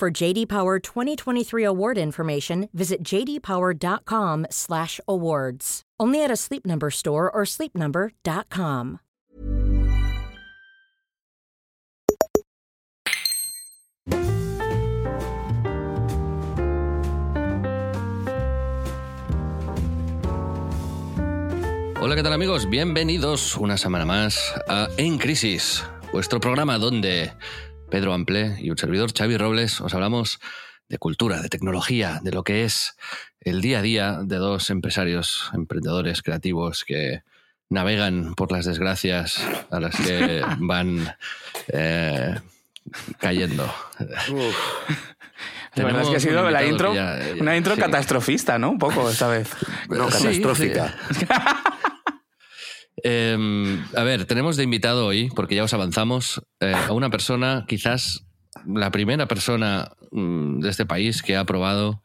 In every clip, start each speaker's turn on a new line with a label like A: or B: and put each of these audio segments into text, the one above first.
A: For JD Power 2023 award information, visit jdpower.com/awards. Only at a Sleep Number store or sleepnumber.com.
B: Hola, ¿qué tal amigos? Bienvenidos una semana más a En Crisis, vuestro programa donde Pedro Ample y un servidor Xavi Robles os hablamos de cultura, de tecnología, de lo que es el día a día de dos empresarios, emprendedores creativos que navegan por las desgracias a las que van eh, cayendo.
C: La verdad es que ha sido la intro, una intro catastrofista, ¿no? Un poco esta vez.
D: No, catastrófica.
B: Em, a ver, tenemos de invitado hoy, porque ya os avanzamos, eh, a una persona, quizás la primera persona mm, de este país que ha probado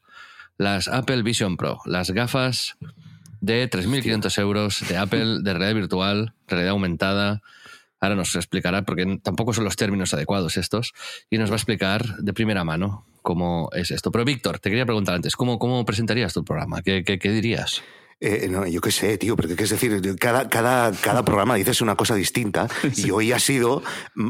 B: las Apple Vision Pro, las gafas de 3.500 euros de Apple de realidad virtual, realidad aumentada. Ahora nos explicará, porque tampoco son los términos adecuados estos, y nos va a explicar de primera mano cómo es esto. Pero Víctor, te quería preguntar antes, ¿cómo, cómo presentarías tu programa? qué, qué dirías?
D: Eh, no, yo qué sé, tío, pero qué es decir, cada, cada, cada programa dices una cosa distinta y hoy ha sido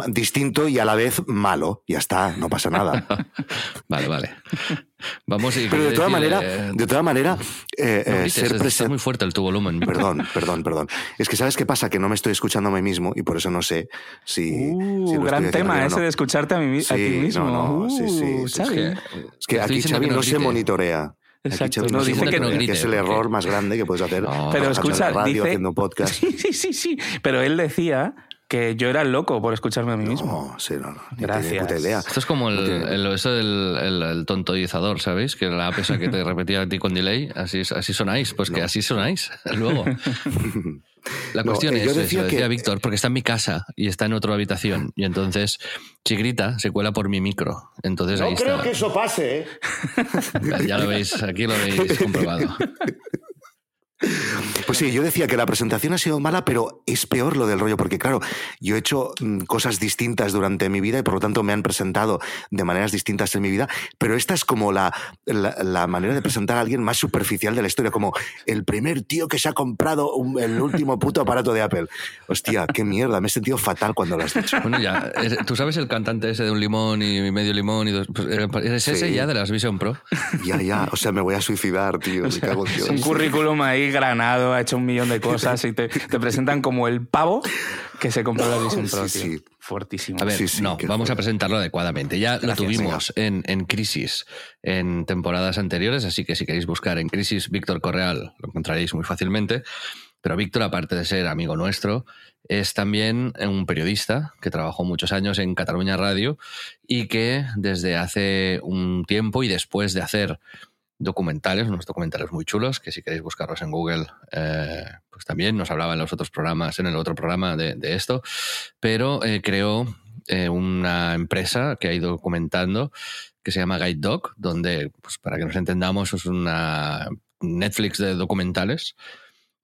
D: distinto y a la vez malo. Ya está, no pasa nada.
B: vale, vale. Vamos
D: Pero de toda manera, de toda manera, eh,
B: eh ser presente. muy fuerte el tu volumen.
D: Perdón, perdón, perdón. Es que sabes qué pasa, que no me estoy escuchando a mí mismo y por eso no sé si.
C: Uh, gran tema ese de escucharte a, mí, a ti mismo.
D: No, no, sí, sí. Uh, es que, aquí Xavi no se monitorea.
C: Exacto.
D: no, dice que, no grite, es el error más grande que puedes hacer.
C: pero escucha,
D: radio, haciendo podcast.
C: Sí, sí, sí, sí. Pero él decía que yo era loco por escucharme a mí mismo.
D: No, sí, no, no.
C: Gracias.
D: Puta idea.
B: Esto es como el, el, eso del el, el tontoizador, ¿sabéis? Que la pesa que te repetía a ti con delay, así, así sonáis. Pues que así sonáis luego. La cuestión es, decía, eso, decía Víctor, porque está en mi casa y está en otra habitación. Y entonces, si grita, se cuela por mi micro. Entonces,
D: no
B: ahí
D: creo
B: está.
D: que eso pase, ¿eh?
B: Ya lo veis, aquí lo habéis comprobado.
D: Pues sí, yo decía que la presentación ha sido mala, pero es peor lo del rollo, porque claro, yo he hecho mm, cosas distintas durante mi vida y por lo tanto me han presentado de maneras distintas en mi vida, pero esta es como la, la, manera de presentar a alguien más superficial de la historia, como el primer tío que se ha comprado el último puto aparato de Apple. Hostia, qué mierda, me he sentido fatal cuando lo has dicho.
B: Bueno, ya, tú sabes el cantante ese de un limón y medio limón y dos, pues, eh, ¿Es ese ya de las Vision Pro?
D: Ya, ya, o sea, me voy a suicidar, tío.
C: es un currículum ahí granado, ha hecho un millón de cosas y te, presentan como el pavo que se compró la Vision Pro. Sí, sí. Fuertísimo.
B: A ver, no, vamos a presentarlo adecuadamente. Ya lo tuvimos en, en, Crisis en temporadas anteriores, así que si queréis buscar en Crisis Víctor Correal, lo encontraréis muy fácilmente. Pero Víctor, aparte de ser amigo nuestro, es también un periodista que trabajó muchos años en Cataluña Radio y que desde hace un tiempo y después de hacer documentales, unos documentales muy chulos, que si queréis buscarlos en Google, eh, pues también nos hablaba en los otros programas, en el otro programa de, esto, pero eh, creó eh, una empresa que ha ido documentando que se llama Guide Dog, donde, pues para que nos entendamos, es una Netflix de documentales,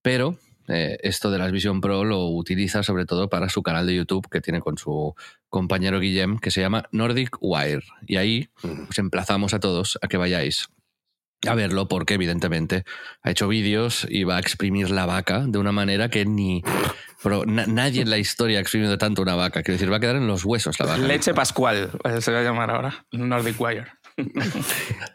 B: pero esto de las Vision Pro lo utiliza sobre todo para su canal de YouTube que tiene con su compañero Guillem, que se llama Nordic Wire. Y ahí os emplazamos a todos a que vayáis a verlo porque evidentemente ha hecho vídeos y va a exprimir la vaca de una manera que ni pero nadie en la historia ha exprimido tanto una vaca. Quiero decir, va a quedar en los huesos la vaca.
C: Leche Pascual, se va a llamar ahora. Nordic Wire.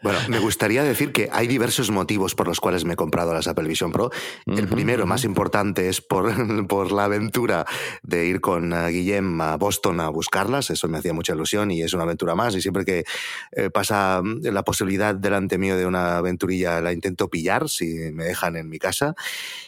D: Bueno, me gustaría decir que hay diversos motivos por los cuales me he comprado las Apple Vision Pro. El primero, más importante, es por, por la aventura de ir con eh, Guillem a Boston a buscarlas. Eso me hacía mucha ilusión y es una aventura más. Y siempre que eh, pasa mm, la posibilidad delante mío de una aventurilla, la intento pillar si me dejan en mi casa.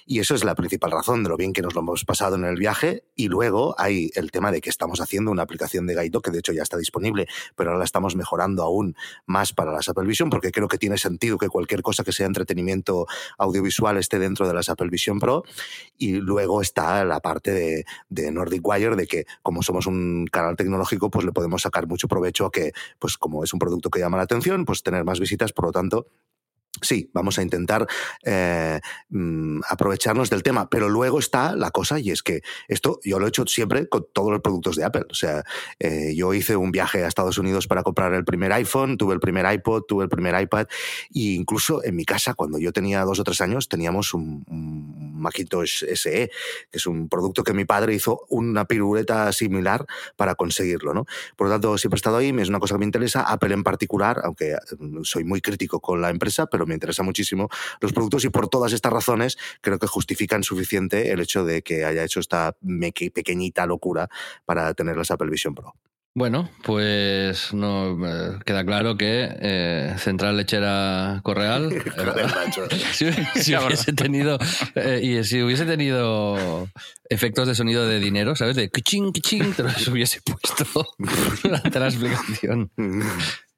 D: Y eso es la principal razón de lo bien que nos lo hemos pasado en el viaje. Y luego hay el tema de que estamos haciendo una aplicación de Guide que de hecho ya está disponible, pero ahora la estamos mejorando aún más para las Apple Vision, porque creo que tiene sentido que cualquier cosa que sea entretenimiento audiovisual esté dentro de las Apple Vision Pro. Y luego está la parte de, de Nordic Wire, de que como somos un canal tecnológico, pues le podemos sacar mucho provecho a que, pues como es un producto que llama la atención, pues tener más visitas, por lo tanto, Sí, vamos a intentar eh, mm, aprovecharnos del tema, pero luego está la cosa y es que esto yo lo he hecho siempre con todos los productos de Apple. O sea, eh, yo hice un viaje a Estados Unidos para comprar el primer iPhone, tuve el primer iPod, tuve el primer iPad e incluso en mi casa cuando yo tenía dos o tres años teníamos un, Macintosh SE, que es un producto que mi padre hizo una piruleta similar para conseguirlo. ¿no? Por lo tanto, siempre he estado ahí, es una cosa que me interesa, Apple en particular, aunque mm, soy muy crítico con la empresa, pero me interesa muchísimo los productos y por todas estas razones creo que justifican suficiente el hecho de que haya hecho esta pequeñita locura para tener las Apple Vision Pro.
B: Bueno, pues no queda claro que eh, Central Lechera Correal si, hubiese tenido eh, y si hubiese tenido efectos de sonido de dinero, ¿sabes? De kiching, kiching, te los hubiese puesto durante la explicación.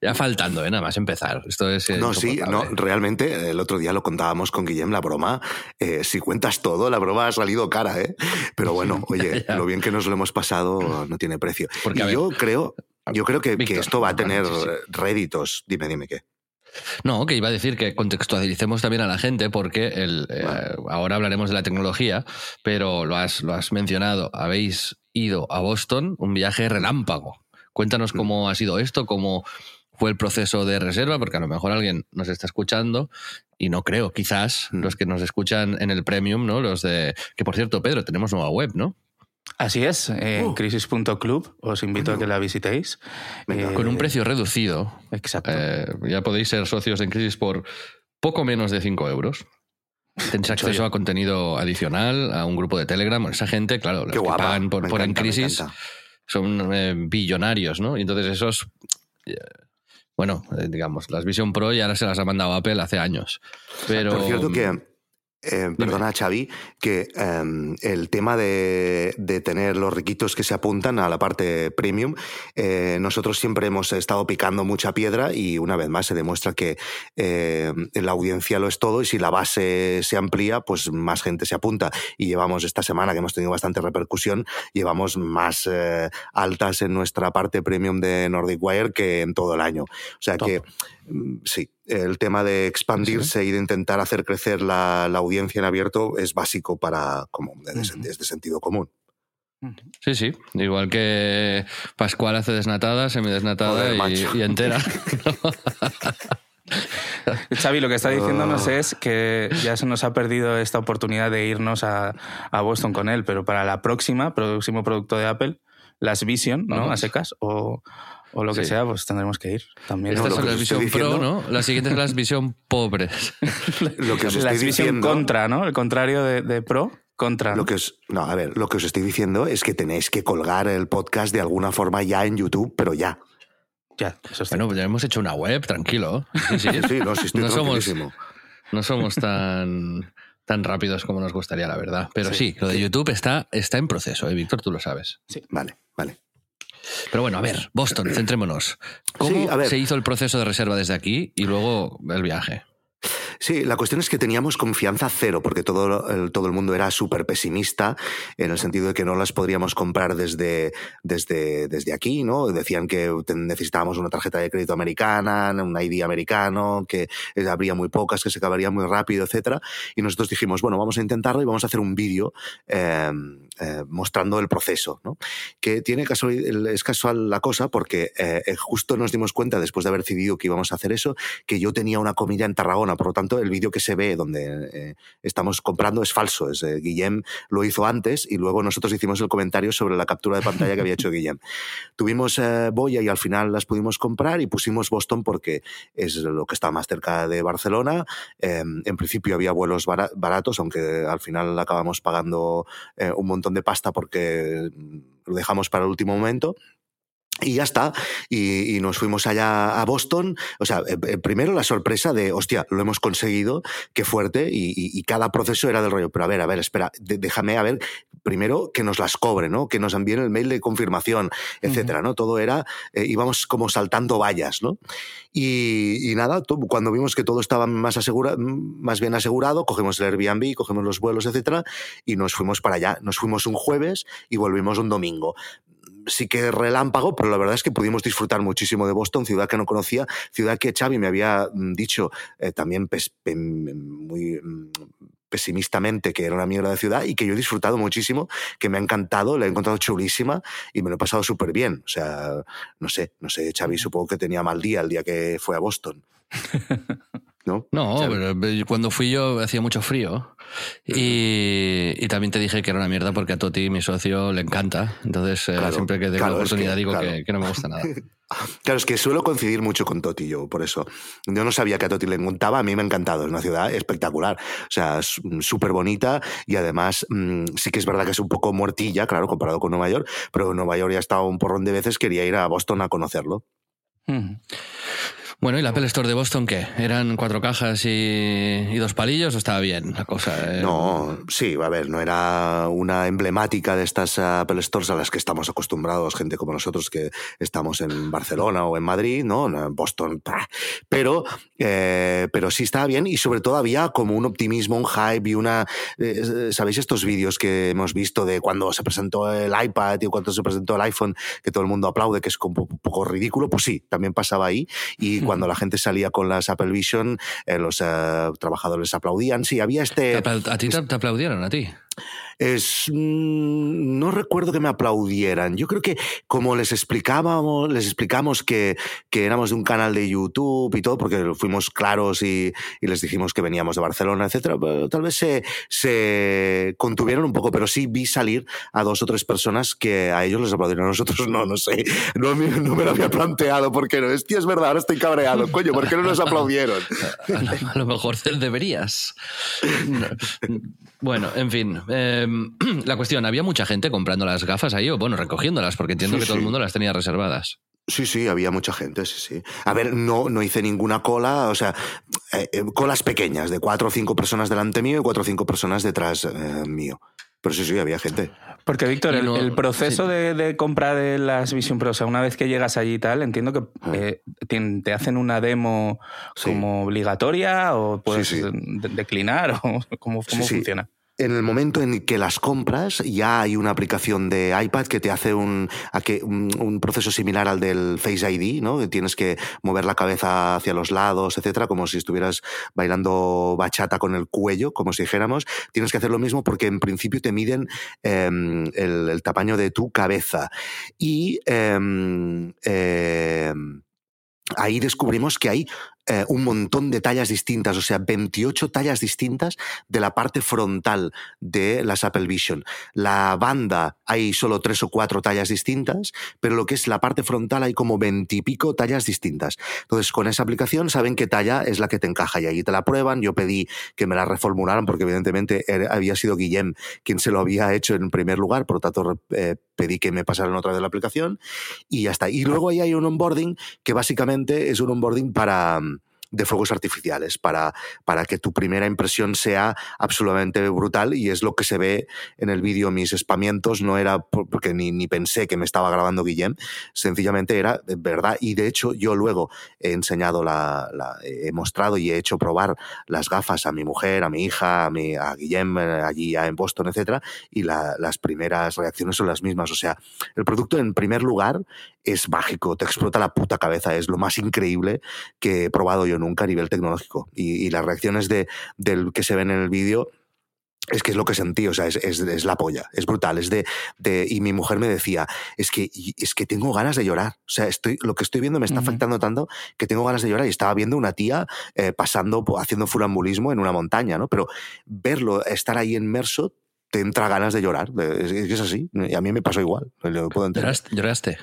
B: Ya faltando, ¿eh? nada más empezar. Esto es.
D: Eh, no, sí, no, realmente el otro día lo contábamos con Guillem, la broma. Eh, si cuentas todo, la broma ha salido cara, ¿eh? Pero bueno, oye, lo bien que nos lo hemos pasado no tiene precio. Porque, yo creo, yo creo que, esto va a tener réditos. Dime, dime qué.
B: No, que iba a decir que contextualicemos también a la gente porque el, ahora hablaremos de la tecnología, pero lo has, lo has mencionado, habéis ido a Boston, un viaje relámpago. Cuéntanos mm. cómo ha sido esto, cómo fue el proceso de reserva, porque a lo mejor alguien nos está escuchando y no creo, quizás mm. los que nos escuchan en el premium, ¿no? Los de. Que por cierto, Pedro, tenemos nueva web, ¿no?
C: Así es, en uh. crisis.club os invito a que la visitéis.
B: Eh, con un precio reducido.
C: Exacto.
B: Eh, ya podéis ser socios en Crisis por poco menos de 5 euros. Tenéis acceso a contenido adicional, a un grupo de Telegram. Esa gente, claro, los que pagan por, En Crisis son eh, billonarios, ¿no? Y entonces esos bueno, eh, digamos, las Vision Pro ya se las ha mandado Apple hace años. Pero...
D: Por cierto que eh, perdona, Xavi, que em, el tema de, tener los riquitos que se apuntan a la parte premium, eh, nosotros siempre hemos estado picando mucha piedra y una vez más se demuestra que eh, la audiencia lo es todo y si la base se amplía, pues más gente se apunta. Y llevamos esta semana que hemos tenido bastante repercusión, llevamos más altas en nuestra parte premium de Nordic Wire que en todo el año. O sea que sí, el tema de expandirse y de intentar hacer crecer la, audiencia en abierto es básico para, como, es, de sentido común.
B: Sí, sí. Igual que Pascual hace desnatada, semidesnatada y, y, entera.
C: Xavi, lo que está diciéndonos ah. es que ya se nos ha perdido esta oportunidad de irnos a, Boston con él, pero para la próxima, próximo producto de Apple, las Vision, ¿no? A secas, o, o lo que sea, pues tendremos que ir. También.
B: Esta es la visión pro, ¿no? La siguiente es la visión pobres.
C: lo que os la visión contra, ¿no? El contrario de, pro. Contra.
D: Lo que os, no, a ver, lo que os estoy diciendo es que tenéis que colgar el podcast de alguna forma ya en YouTube, pero ya.
C: Ya,
B: eso está. Bueno, pues ya hemos hecho una web, tranquilo.
D: Sí, sí, sí no, sí estoy
B: no somos, no somos tan, tan rápidos como nos gustaría, la verdad. Pero sí, lo de YouTube está, está en proceso, ¿eh, Víctor? Tú lo sabes.
D: Sí, vale, vale.
B: Pero bueno, a ver, Boston, centrémonos. ¿Cómo se hizo el proceso de reserva desde aquí y luego el viaje?
D: Sí, la cuestión es que teníamos confianza cero, porque todo el, todo el mundo era súper pesimista, en el sentido de que no las podríamos comprar desde, desde, desde aquí, ¿no? Decían que necesitábamos una tarjeta de crédito americana, un ID americano, que habría muy pocas, que se acabaría muy rápido, etcétera. Y nosotros dijimos, bueno, vamos a intentarlo y vamos a hacer un vídeo em, eh, mostrando el proceso, ¿no? Que tiene casual, es casual la cosa porque eh, justo nos dimos cuenta, después de haber decidido que íbamos a hacer eso, que yo tenía una comida en Tarragona, por lo tanto, el vídeo que se ve donde eh, estamos comprando es falso. Es, eh, Guillem lo hizo antes y luego nosotros hicimos el comentario sobre la captura de pantalla que había hecho Guillem. Tuvimos eh, Boya y al final las pudimos comprar y pusimos Boston porque es lo que está más cerca de Barcelona. Em, en principio había vuelos baratos, aunque al final acabamos pagando un montón de pasta porque lo dejamos para el último momento. Y ya está. Y, nos fuimos allá a Boston. O sea, eh, eh, primero la sorpresa de, hostia, lo hemos conseguido, qué fuerte. Y, cada proceso era del rollo. Pero a ver, a ver, espera, déjame a ver primero que nos las cobre, ¿no? Que nos envíen el mail de confirmación, etcétera, ¿no? Todo era, eh, íbamos como saltando vallas, ¿no? Y, nada, cuando vimos que todo estaba más, asegura, más bien asegurado, cogemos el Airbnb, cogemos los vuelos, etcétera, y nos fuimos para allá. Nos fuimos un jueves y volvimos un domingo sí que relámpago, pero la verdad es que pudimos disfrutar muchísimo de Boston, ciudad que no conocía, ciudad que Xavi me había mm, dicho eh, también muy mm, pesimistamente que era una mierda de ciudad y que yo he disfrutado muchísimo, que me ha encantado, la he encontrado chulísima y me lo he pasado súper bien. O sea, no sé, no sé, Xavi supongo que tenía mal día el día que fue a Boston. ¿No?
B: No, pero cuando fui yo hacía mucho frío y, y, también te dije que era una mierda porque a Toti, mi socio, le encanta. Entonces, eh, siempre que tengo la oportunidad digo que, que no me gusta nada.
D: Claro, es que suelo coincidir mucho con Toti yo, por eso. Yo no sabía que a Toti le encantaba, a mí me ha encantado, es una ciudad espectacular, o sea, súper bonita y además mm, sí que es verdad que es un poco muertilla, claro, comparado con Nueva York, pero Nueva York ya ha estado un porrón de veces, quería ir a Boston a conocerlo.
B: Bueno, ¿y la Apple Store de Boston qué? ¿Eran cuatro cajas y, dos palillos o estaba bien la cosa?
D: Eh? No, sí, a ver, no era una emblemática de estas Apple Stores a las que estamos acostumbrados, gente como nosotros que estamos en Barcelona o en Madrid, ¿no? En Boston, pero, eh, pero sí estaba bien y sobre todo había como un optimismo, un hype y una... Eh, ¿Sabéis estos vídeos que hemos visto de cuando se presentó el iPad y cuando se presentó el iPhone, que todo el mundo aplaude, que es un poco ridículo? Pues sí, también pasaba ahí y cuando la gente salía con las Apple Vision, eh, los eh, trabajadores aplaudían. Sí, había este...
B: ¿A ti te aplaudieron, a ti?
D: Es, mm, no recuerdo que me aplaudieran. Yo creo que como les explicábamos, les explicamos que, que éramos de un canal de YouTube y todo, porque fuimos claros y, y les dijimos que veníamos de Barcelona, etcétera, tal vez se, se contuvieron un poco, pero sí vi salir a dos o tres personas que a ellos les aplaudieron, a nosotros no, no sé, no, no me lo había planteado, porque no, es, es verdad, ahora estoy cabreado, coño, ¿por qué no nos aplaudieron?
B: A, lo mejor deberías. Bueno, en fin. Em, la cuestión, ¿había mucha gente comprando las gafas ahí o, bueno, recogiéndolas? Porque entiendo que todo el mundo las tenía reservadas.
D: Sí, sí, había mucha gente, sí, sí. A ver, no, no hice ninguna cola, o sea, eh, eh, colas pequeñas, de cuatro o cinco personas delante mío y cuatro o cinco personas detrás eh, mío. Pero sí, sí, había gente.
C: Porque, Víctor, el, proceso de, de, compra de las Vision Pro, o sea, una vez que llegas allí y tal, entiendo que ah. te, hacen una demo como obligatoria o puedes declinar o cómo, cómo funciona
D: en el momento en que las compras, ya hay una aplicación de iPad que te hace un, proceso similar al del Face ID, ¿no? Tienes que mover la cabeza hacia los lados, etcétera, como si estuvieras bailando bachata con el cuello, como si dijéramos. Tienes que hacer lo mismo porque en principio te miden em, el, tamaño de tu cabeza. Y em, em, ahí descubrimos que hay eh, un montón de tallas distintas, o sea, 28 tallas distintas de la parte frontal de las Apple Vision. La banda hay solo tres o cuatro tallas distintas, pero lo que es la parte frontal hay como veintipico tallas distintas. Entonces, con esa aplicación saben qué talla es la que te encaja y ahí te la prueban. Yo pedí que me la reformularan porque evidentemente había sido Guillem quien se lo había hecho en primer lugar, por lo tanto eh, pedí que me pasaran otra de la aplicación y ya está. Y luego ahí hay un onboarding que básicamente es un onboarding para de fuegos artificiales para, para que tu primera impresión sea absolutamente brutal y es lo que se ve en el vídeo. Mis espamientos no era porque ni, ni pensé que me estaba grabando Guillem, sencillamente era verdad y de hecho yo luego he enseñado, la, he mostrado y he hecho probar las gafas a mi mujer, a mi hija, a, mi, a Guillem eh, allí en Boston, etcétera, y las primeras reacciones son las mismas. O sea, el producto en primer lugar es mágico, te explota la puta cabeza, es lo más increíble que he probado yo nunca a nivel tecnológico. Y, las reacciones de, del que se ven en el vídeo es que es lo que sentí, o sea, es, es, la polla, es brutal, es de, de, y mi mujer me decía, es que, es que tengo ganas de llorar, o sea, estoy, lo que estoy viendo me está afectando tanto que tengo ganas de llorar y estaba viendo una tía eh, pasando, haciendo furambulismo en una montaña, ¿no? Pero verlo, estar ahí inmerso, te entra ganas de llorar, es, es así, y a mí me pasó igual, lo puedo entender.
B: ¿Lloraste?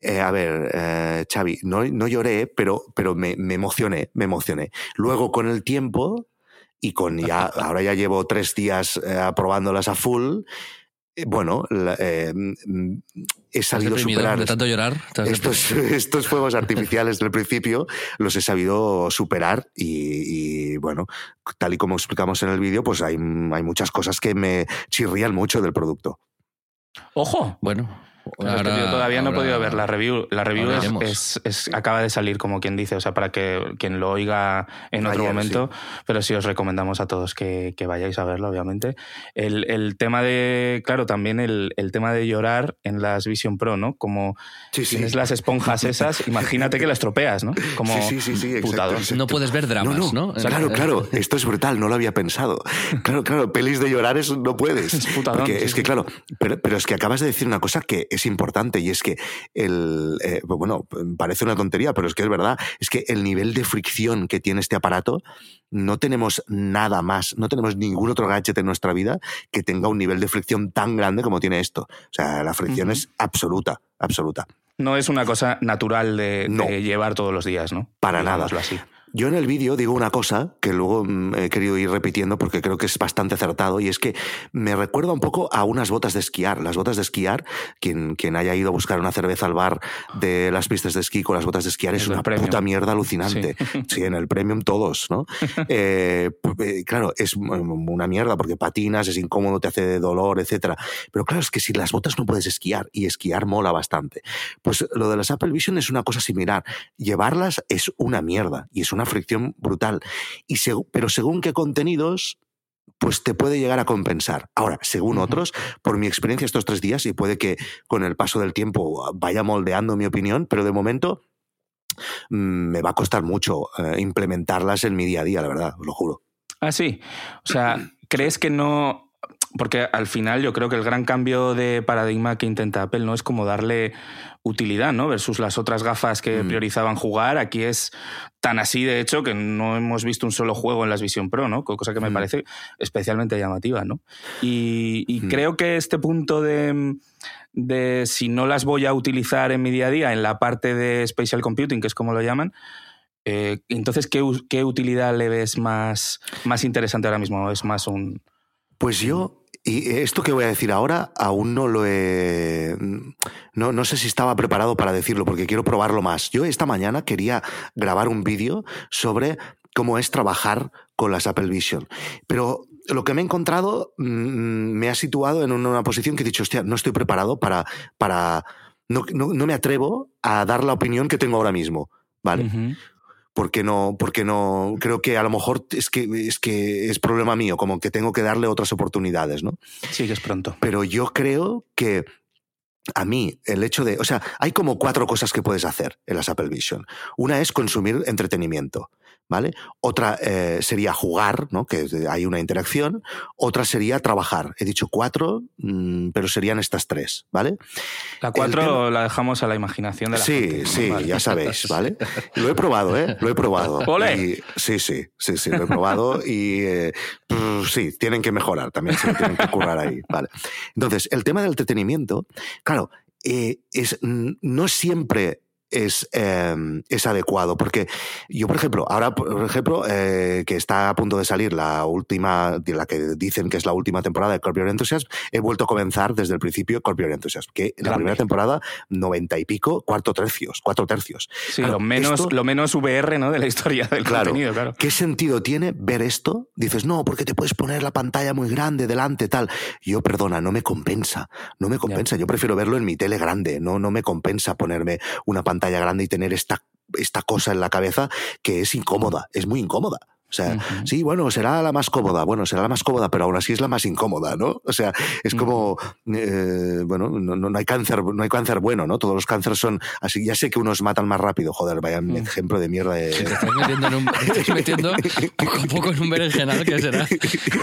D: Eh, a ver, eh, Xavi, no, no lloré, pero, pero me, me, emocioné, me emocioné. Luego, con el tiempo, y con ya, ahora ya llevo tres días eh, aprobándolas a full, eh, bueno, eh, he sabido superar.
B: ¿De tanto llorar?
D: Estos, estos, fuegos artificiales del principio los he sabido superar y, bueno, tal y como explicamos en el vídeo, pues hay, hay muchas cosas que me chirrían mucho del producto.
C: Ojo.
B: Bueno,
C: yo todavía no he podido ver la review. La review es, acaba de salir, como quien dice, o sea, para que quien lo oiga en otro momento, pero sí os recomendamos a todos que, vayáis a verlo, obviamente. El, tema de, claro, también el, tema de llorar en las Vision Pro, ¿no? Como tienes las esponjas esas, imagínate que las tropeas, ¿no? Como
D: sí, sí, sí,
B: No puedes ver dramas, ¿no?
D: claro, claro, esto es brutal, no lo había pensado. Claro, claro, pelis de llorar es, no puedes. Es porque es que, claro, pero, pero es que acabas de decir una cosa que es importante y es que el, eh, pues bueno, parece una tontería, pero es que es verdad, es que el nivel de fricción que tiene este aparato, no tenemos nada más, no tenemos ningún otro gadget en nuestra vida que tenga un nivel de fricción tan grande como tiene esto. O sea, la fricción es absoluta, absoluta.
C: No es una cosa natural de, llevar todos los días, ¿no?
D: Para nada. Así. Yo en el vídeo digo una cosa que luego mm, he querido ir repitiendo porque creo que es bastante acertado y es que me recuerda un poco a unas botas de esquiar. Las botas de esquiar, quien, quien haya ido a buscar una cerveza al bar de las pistas de esquí con las botas de esquiar es una puta mierda alucinante. Sí. en el premium todos, ¿no? Eh, eh, claro, es una mierda porque patinas, es incómodo, te hace dolor, etc. Pero claro, es que si las botas no puedes esquiar y esquiar mola bastante. Pues lo de las Apple Vision es una cosa similar. Llevarlas es una mierda y es una fricción brutal. Y pero según qué contenidos, pues te puede llegar a compensar. Ahora, según otros, por mi experiencia estos tres días, y puede que con el paso del tiempo vaya moldeando mi opinión, pero de momento mm, me va a costar mucho eh, implementarlas en mi día a día, la verdad, os lo juro.
C: Ah, sí. O sea, ¿crees que no porque al final yo creo que el gran cambio de paradigma que intenta Apple no es como darle utilidad, ¿no? Versus las otras gafas que mm. priorizaban jugar. Aquí es tan así, de hecho, que no hemos visto un solo juego en las Vision Pro, ¿no? Cosa que me mm. parece especialmente llamativa, ¿no? Y, mm. creo que este punto de, de si no las voy a utilizar en mi día a día, en la parte de Spatial Computing, que es como lo llaman, eh, entonces, ¿qué, ¿qué, utilidad le ves más, más interesante ahora mismo? ¿Es más un,
D: pues yo, y esto que voy a decir ahora, aún no lo he. No, no sé si estaba preparado para decirlo, porque quiero probarlo más. Yo esta mañana quería grabar un vídeo sobre cómo es trabajar con las Apple Vision. Pero lo que me he encontrado mm, me ha situado en una posición que he dicho, hostia, no estoy preparado para. para no, me atrevo a dar la opinión que tengo ahora mismo. ¿Vale? Porque no, porque no, creo que a lo mejor es que, es que es problema mío, como que tengo que darle otras oportunidades, ¿no?
C: Sí, que es pronto.
D: Pero yo creo que a mí el hecho de, o sea, hay como cuatro cosas que puedes hacer en las Apple Vision. Una es consumir entretenimiento. ¿Vale? Otra eh, sería jugar, ¿no? Que hay una interacción. Otra sería trabajar. He dicho cuatro, mm, pero serían estas tres, ¿vale?
C: La cuatro la dejamos a la imaginación de la
D: sí,
C: gente.
D: Sí, sí, ya sabéis, ¿vale? Lo he probado, ¿eh? Lo he probado.
C: ¡Ole!
D: sí, sí, sí, sí, lo he probado y eh, sí, tienen que mejorar también, se tienen que currar ahí, ¿vale? Entonces, el tema del entretenimiento, claro, eh, es, no siempre es, em, es adecuado. Porque yo, por ejemplo, ahora, por ejemplo, eh, que está a punto de salir la última, la que dicen que es la última temporada de Corp Enthusiasm, he vuelto a comenzar desde el principio Corp Enthusiasm, que en la primera temporada, noventa y pico, cuarto tercios, cuatro tercios.
C: Sí, lo, menos, lo menos VR ¿no? de la historia del contenido, claro.
D: ¿Qué sentido tiene ver esto? Dices, no, porque te puedes poner la pantalla muy grande delante, tal. Yo, perdona, no me compensa, no me compensa. Yo prefiero verlo en mi tele grande, no, no me compensa ponerme una pantalla pantalla grande y tener esta, esta cosa en la cabeza que es incómoda, es muy incómoda. O sea, sí, bueno, será la más cómoda, bueno, será la más cómoda, pero aún así es la más incómoda, ¿no? O sea, es como, eh, bueno, no, no, hay cáncer, no hay cáncer bueno, ¿no? Todos los cánceres son así. Ya sé que unos matan más rápido, joder, vaya un ejemplo de mierda. De...
B: Te estás metiendo, en un, estás metiendo poco a poco en un berenjenal que será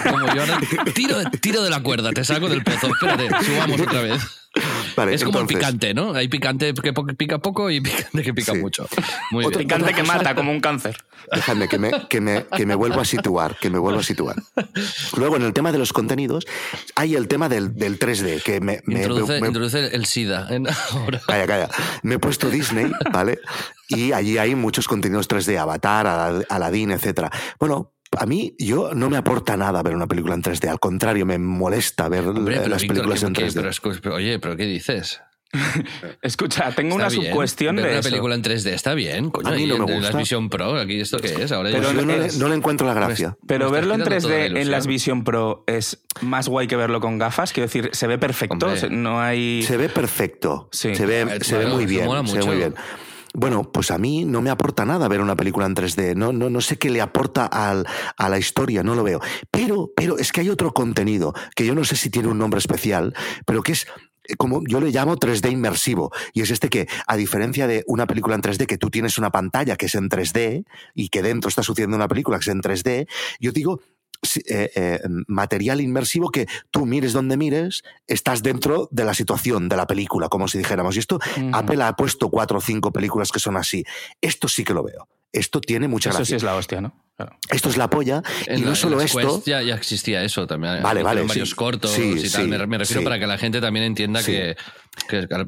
B: como yo ahora tiro, tiro de la cuerda, te saco del pozo, espérate, subamos otra vez es como el picante, ¿no? Hay picante que pica poco y picante que pica mucho.
C: Muy picante que mata, como un cáncer.
D: Déjame que me, que, me, que me vuelva a situar, que me vuelva a situar. Luego, en el tema de los contenidos, hay el tema del, del 3D, que me...
B: introduce, el SIDA.
D: Calla, calla. Me he puesto Disney, ¿vale? Y allí hay muchos contenidos 3D, Avatar, Aladdin, etc. Bueno, a mí, yo no me aporta nada ver una película en 3D. Al contrario, me molesta ver las películas en 3D.
B: Pero, oye, ¿pero qué dices?
C: Escucha, tengo una subcuestión de
B: una película en 3D está bien, coño. A mí no me gusta. la Vision Pro, aquí esto qué es. Ahora
D: pero no, le, no, le, encuentro la gracia.
C: pero verlo en 3D en las Vision Pro es más guay que verlo con gafas. Quiero decir, se ve perfecto. No hay.
D: Se ve perfecto. Sí. Se ve, se ve muy bien. Se ve muy bien. Bueno, pues a mí no me aporta nada ver una película en 3D. No, no, no sé qué le aporta al, a la historia, no lo veo. Pero, pero es que hay otro contenido que yo no sé si tiene un nombre especial, pero que es eh, como yo le llamo 3D inmersivo. Y es este que, a diferencia de una película en 3D, que tú tienes una pantalla que es en 3D y que dentro está sucediendo una película que es en 3D, yo digo eh, eh, material inmersivo que tú mires donde mires, estás dentro de la situación de la película, como si dijéramos. Y esto, Apple ha puesto cuatro o cinco películas que son así. Esto sí que lo veo. Esto tiene mucha
C: Eso
D: sí
C: es la hostia, ¿no?
D: Esto es la polla. y no solo esto.
B: Ya, ya, existía eso también.
D: Vale, vale.
B: Varios cortos y tal. Me, refiero para que la gente también entienda que,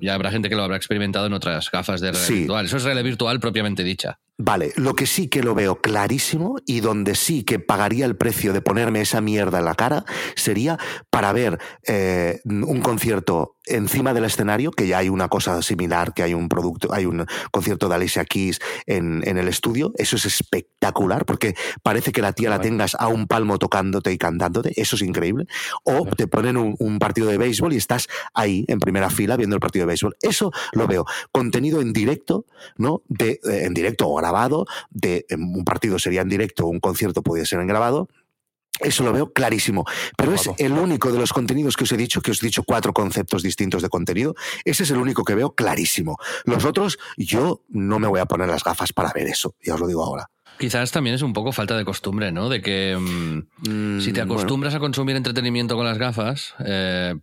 B: ya habrá gente que lo habrá experimentado en otras gafas de realidad virtual. Eso es realidad virtual propiamente dicha.
D: Vale, lo que sí que lo veo clarísimo y donde sí que pagaría el precio de ponerme esa mierda en la cara sería para ver eh, un concierto encima del escenario, que ya hay una cosa similar, que hay un producto, hay un concierto de Alicia Keys en, en el estudio. Eso es espectacular porque parece que la tía la tengas a un palmo tocándote y cantándote. Eso es increíble. O te ponen un, partido de béisbol y estás ahí en primera fila viendo el partido de béisbol. Eso lo veo. Contenido en directo, ¿no? De, eh, en directo o grabado. De, un partido sería en directo, un concierto podría ser en grabado eso lo veo clarísimo. Pero es el único de los contenidos que os he dicho, que os he dicho cuatro conceptos distintos de contenido, ese es el único que veo clarísimo. Los otros, yo no me voy a poner las gafas para ver eso, ya os lo digo ahora.
B: Quizás también es un poco falta de costumbre, ¿no? De que mm, si te mm, acostumbras a consumir entretenimiento con las gafas, eh,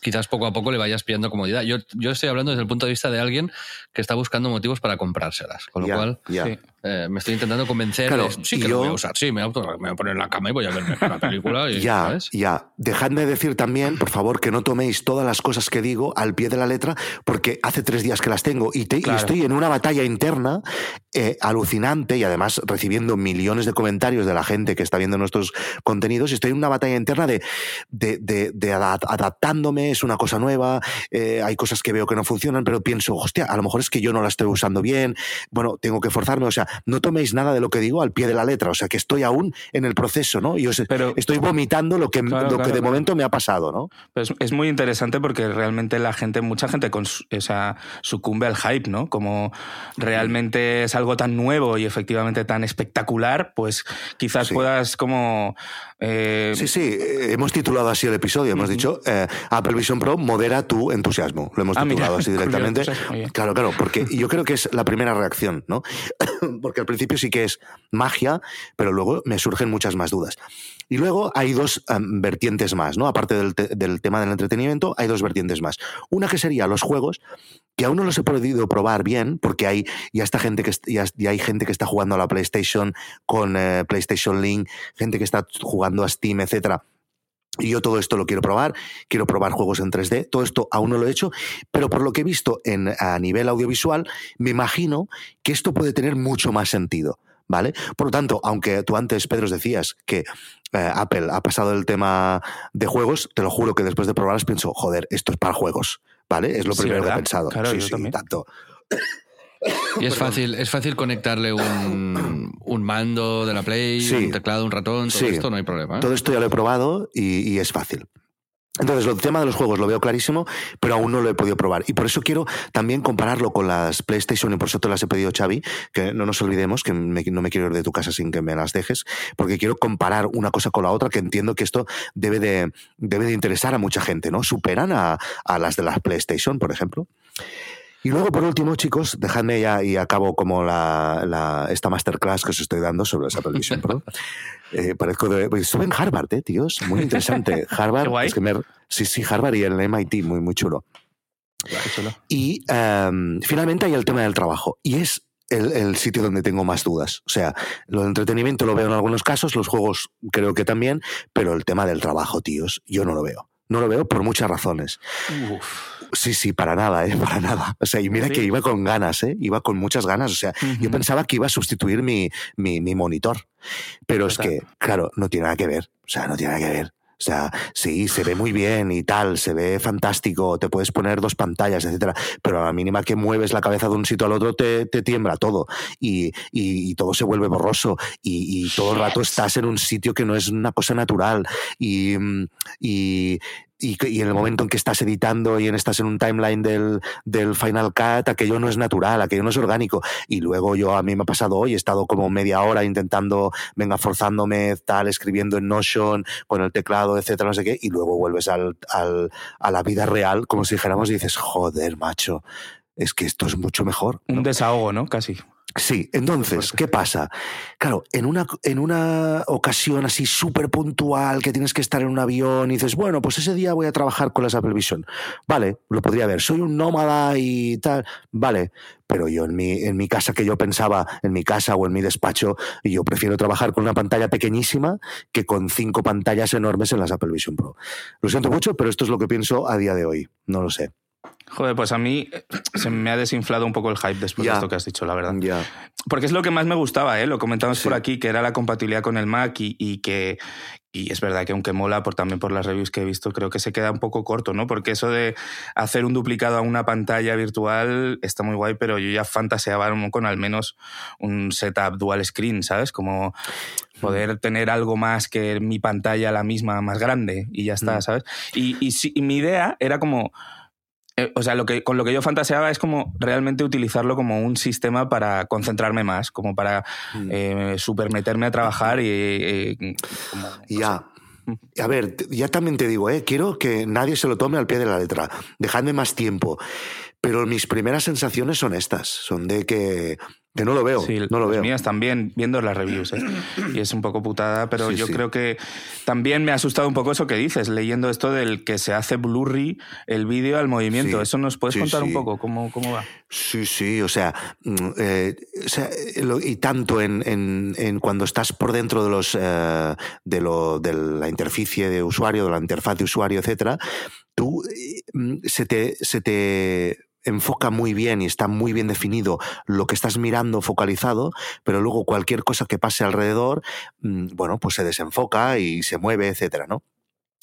B: quizás poco a poco le vayas pillando comodidad. Yo, yo estoy hablando desde el punto de vista de alguien que está buscando motivos para comprárselas. Con lo cual, eh, me estoy intentando convencer de, sí que lo voy a usar. Sí, me voy a, poner en la cama y voy a ver una película. Y,
D: ya, ya. Dejadme decir también, por favor, que no toméis todas las cosas que digo al pie de la letra, porque hace tres días que las tengo y, estoy en una batalla interna eh, alucinante y además recibiendo millones de comentarios de la gente que está viendo nuestros contenidos. Estoy en una batalla interna de, de, de, adaptándome, es una cosa nueva, eh, hay cosas que veo que no funcionan, pero pienso, hostia, a lo mejor es que yo no la estoy usando bien, bueno, tengo que forzarme, o sea, no toméis nada de lo que digo al pie de la letra, o sea, que estoy aún en el proceso, ¿no? Y os Pero, estoy vomitando lo que, lo que de momento me ha pasado, ¿no?
C: es, muy interesante porque realmente la gente, mucha gente con, o sea, sucumbe al hype, ¿no? Como realmente es algo tan nuevo y efectivamente tan espectacular, pues quizás puedas como...
D: Eh, sí, sí, eh, hemos titulado así el episodio, hemos dicho eh, Apple Vision Pro modera tu entusiasmo, lo hemos ah, titulado así directamente. claro, claro, porque yo creo que es la primera reacción, ¿no? porque al principio sí que es magia, pero luego me surgen muchas más dudas. Y luego hay dos em, vertientes más, ¿no? Aparte del, tema del entretenimiento, hay dos vertientes más. Una que sería los juegos, que aún no los he podido probar bien, porque hay ya gente que ya, hay gente que está jugando a la PlayStation con eh, PlayStation Link, gente que está jugando a Steam, etcétera y yo todo esto lo quiero probar, quiero probar juegos en 3D, todo esto aún no lo he hecho, pero por lo que he visto en, a nivel audiovisual, me imagino que esto puede tener mucho más sentido. ¿Vale? Por lo tanto, aunque tú antes, Pedro, decías que eh, Apple ha pasado el tema de juegos, te lo juro que después de probarlas pienso, joder, esto es para juegos, ¿vale? Es lo primero que he pensado.
C: Claro, sí, sí,
D: tanto.
B: Y es fácil, es fácil conectarle un, un mando de la Play, un teclado, un ratón, todo esto no hay problema. ¿eh?
D: Todo esto ya lo he probado y, es fácil. Entonces, el tema de los juegos lo veo clarísimo, pero aún no lo he podido probar. Y por eso quiero también compararlo con las PlayStation, y por eso te las he pedido, Xavi, que no nos olvidemos, que no me quiero ir de tu casa sin que me las dejes, porque quiero comparar una cosa con la otra, que entiendo que esto debe de, debe de interesar a mucha gente, ¿no? Superan a, a las de las PlayStation, por ejemplo. Y luego, por último, chicos, dejadme ya y acabo como la, esta masterclass que os estoy dando sobre esa Vision Pro. Eh, parezco de, pues, estuve en Harvard, eh, tíos. Muy interesante. Harvard. Es que sí, sí, Harvard y el MIT, muy, muy chulo. Y em, finalmente hay el tema del trabajo. Y es el, el, sitio donde tengo más dudas. O sea, lo de entretenimiento lo veo en algunos casos, los juegos creo que también, pero el tema del trabajo, tíos, yo no lo veo. No lo veo por muchas razones. Sí, sí, para nada, ¿eh? Para nada. O sea, y mira que iba con ganas, ¿eh? Iba con muchas ganas. O sea, yo pensaba que iba a sustituir mi, mi, mi monitor. Pero es que, claro, no tiene nada que ver. O sea, no tiene nada que ver. O sea, sí, se ve muy bien y tal, se ve fantástico, te puedes poner dos pantallas, etcétera, pero a la mínima que mueves la cabeza de un sitio al otro te, te tiembla todo y, y, todo se vuelve borroso y, y, todo el rato estás en un sitio que no es una cosa natural y, y, y, en el momento en que estás editando y en, estás en un timeline del, del, Final Cut, aquello no es natural, aquello no es orgánico. Y luego yo, a mí me ha pasado hoy, he estado como media hora intentando, venga, forzándome, tal, escribiendo en Notion, con el teclado, etcétera, no sé qué, y luego vuelves al, al, a la vida real, como si dijéramos, y dices, joder, macho, es que esto es mucho mejor.
C: Un desahogo, ¿no? Casi.
D: Sí, entonces, ¿qué pasa? Claro, en una, en una ocasión así súper puntual que tienes que estar en un avión y dices, bueno, pues ese día voy a trabajar con las Apple Vision. Vale, lo podría ver. Soy un nómada y tal. Vale, pero yo en mi, en mi casa que yo pensaba, en mi casa o en mi despacho, yo prefiero trabajar con una pantalla pequeñísima que con cinco pantallas enormes en las Apple Vision Pro. Lo siento mucho, pero esto es lo que pienso a día de hoy. No lo sé.
C: Joder, pues a mí eh, se me ha desinflado un poco el hype después de esto que has dicho, la verdad. Porque es lo que más me gustaba, ¿eh? lo comentamos por aquí, que era la compatibilidad con el Mac y, que, y es verdad que aunque mola por, también por las reviews que he visto, creo que se queda un poco corto, ¿no? Porque eso de hacer un duplicado a una pantalla virtual está muy guay, pero yo ya fantaseaba con al menos un setup dual screen, ¿sabes? Como poder tener algo más que mi pantalla la misma, más grande y ya está, mm. ¿sabes? Y, y mi idea era como eh, o sea, lo que, con lo que yo fantaseaba es como realmente utilizarlo como un sistema para concentrarme más, como para mm. eh, supermeterme a trabajar y...
D: ya. A ver, ya también te digo, ¿eh? quiero que nadie se lo tome al pie de la letra. Dejadme más tiempo. Pero mis primeras sensaciones son estas, son de que que no lo veo, sí, no lo
C: las
D: veo.
C: mías también, viendo las reviews, ¿eh? y es un poco putada, pero yo creo que también me ha asustado un poco eso que dices, leyendo esto del que se hace blurry el vídeo al movimiento. ¿Eso nos puedes contar un poco cómo, cómo va?
D: Sí, sí, o sea, mm, eh, y tanto en, en, cuando estás por dentro de los eh, de, lo, de la interficie de usuario, de la interfaz de usuario, etcétera, tú mm, se te, se te enfoca muy bien y está muy bien definido lo que estás mirando focalizado, pero luego cualquier cosa que pase alrededor, mm, bueno, pues se desenfoca y se mueve, etcétera, ¿no?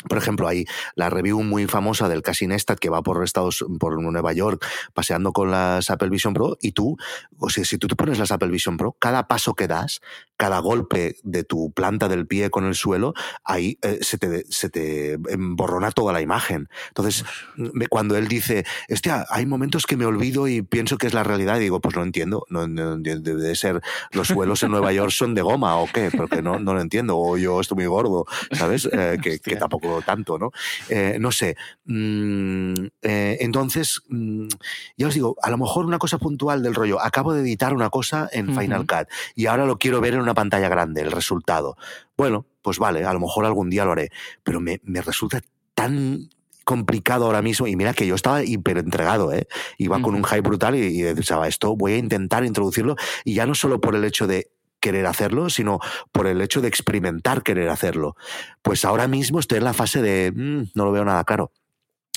D: Por ejemplo, hay la review muy famosa del Cassie Neistat que va por Estados, por Nueva York paseando con las Apple Vision Pro y tú, o sea, si tú te pones las Apple Vision Pro, cada paso que das, cada golpe de tu planta del pie con el suelo, ahí eh, se, te, se te emborrona toda la imagen. Entonces, cuando él dice, hostia, hay momentos que me olvido y pienso que es la realidad, digo, pues no entiendo, no, debe ser, los suelos en Nueva York son de goma o qué, porque no, no lo entiendo, o yo estoy muy gordo, ¿sabes? Eh, que, que tampoco tanto, ¿no? Eh, no sé. Mm, eh, entonces, mm, ya os digo, a lo mejor una cosa puntual del rollo, acabo de editar una cosa en Final Cut y ahora lo quiero ver en una pantalla grande, el resultado. Bueno, pues vale, a lo mejor algún día lo haré, pero me, resulta tan complicado ahora mismo. Y mira que yo estaba hiper entregado, ¿eh? Iba con un hype brutal y, y, pensaba, esto voy a intentar introducirlo. Y ya no solo por el hecho de querer hacerlo, sino por el hecho de experimentar querer hacerlo. Pues ahora mismo estoy en la fase de mm, no lo veo nada caro.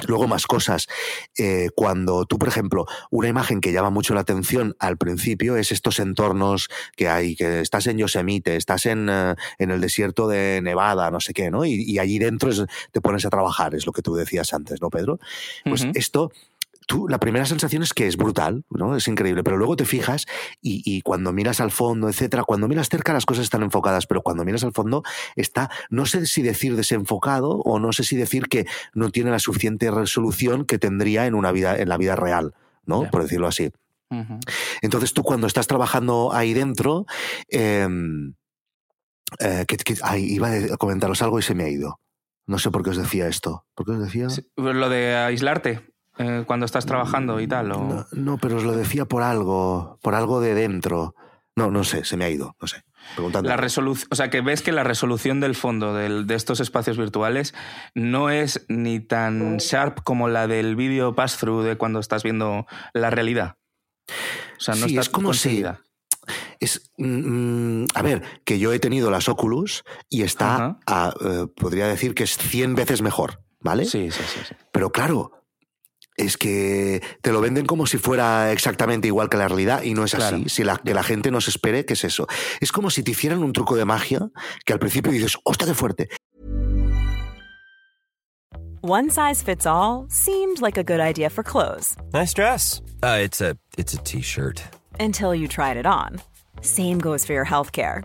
D: Luego más cosas. Eh, cuando tú, por ejemplo, una imagen que llama mucho la atención al principio es estos entornos que hay, que estás en Yosemite, estás en, eh, en el desierto de Nevada, no sé qué, ¿no? Y, allí dentro te pones a trabajar, es lo que tú decías antes, ¿no, Pedro? Pues esto tú, la primera sensación es que es brutal, ¿no? Es increíble, pero luego te fijas y, cuando miras al fondo, etcétera, cuando miras cerca las cosas están enfocadas, pero cuando miras al fondo está, no sé si decir desenfocado o no sé si decir que no tiene la suficiente resolución que tendría en una vida, en la vida real, ¿no? Por decirlo así. Entonces tú cuando estás trabajando ahí dentro, em, eh, iba a comentaros algo y se me ha ido. No sé por qué os decía esto. ¿Por qué os decía?
C: lo de aislarte. Eh, cuando estás trabajando y tal?
D: No, pero os lo decía por algo, por algo de dentro. No, no sé, se me ha ido, no sé.
C: La resolución, o sea, que ves que la resolución del fondo de estos espacios virtuales no es ni tan sharp como la del vídeo pass-through de cuando estás viendo la realidad. O sea, no
D: sí, es como si es, mm, a ver, que yo he tenido las Oculus y está, a, eh, podría decir que es 100 veces mejor. ¿vale?
C: Sí, sí, sí. sí.
D: Pero claro, es que te lo venden como si fuera exactamente igual que la realidad y no es así. Si la, que la gente no se espere, ¿qué es eso? Es como si te hicieran un truco de magia que al principio dices, ¡hostia, qué fuerte!
E: One size fits all seemed like a good idea for clothes.
F: Nice dress. Uh, it's a it's a t-shirt.
E: Until you tried it on. Same goes for your healthcare.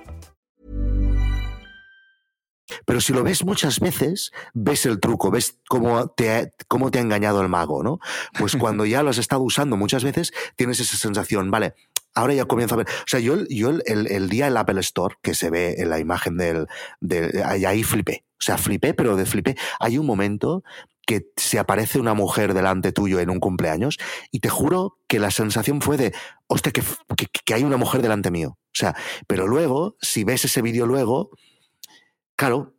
D: Pero si lo ves muchas veces, ves el truco, ves cómo te ha, cómo te ha engañado el mago, ¿no? Pues cuando ya lo has estado usando muchas veces, tienes esa sensación, vale, ahora ya comienzo a ver. O sea, yo, yo el, el día el Apple Store, que se ve en la imagen del, del. Ahí flipé. O sea, flipé, pero de flipé. Hay un momento que se aparece una mujer delante tuyo en un cumpleaños y te juro que la sensación fue de, hostia, que, que, que hay una mujer delante mío. O sea, pero luego, si ves ese vídeo luego, claro,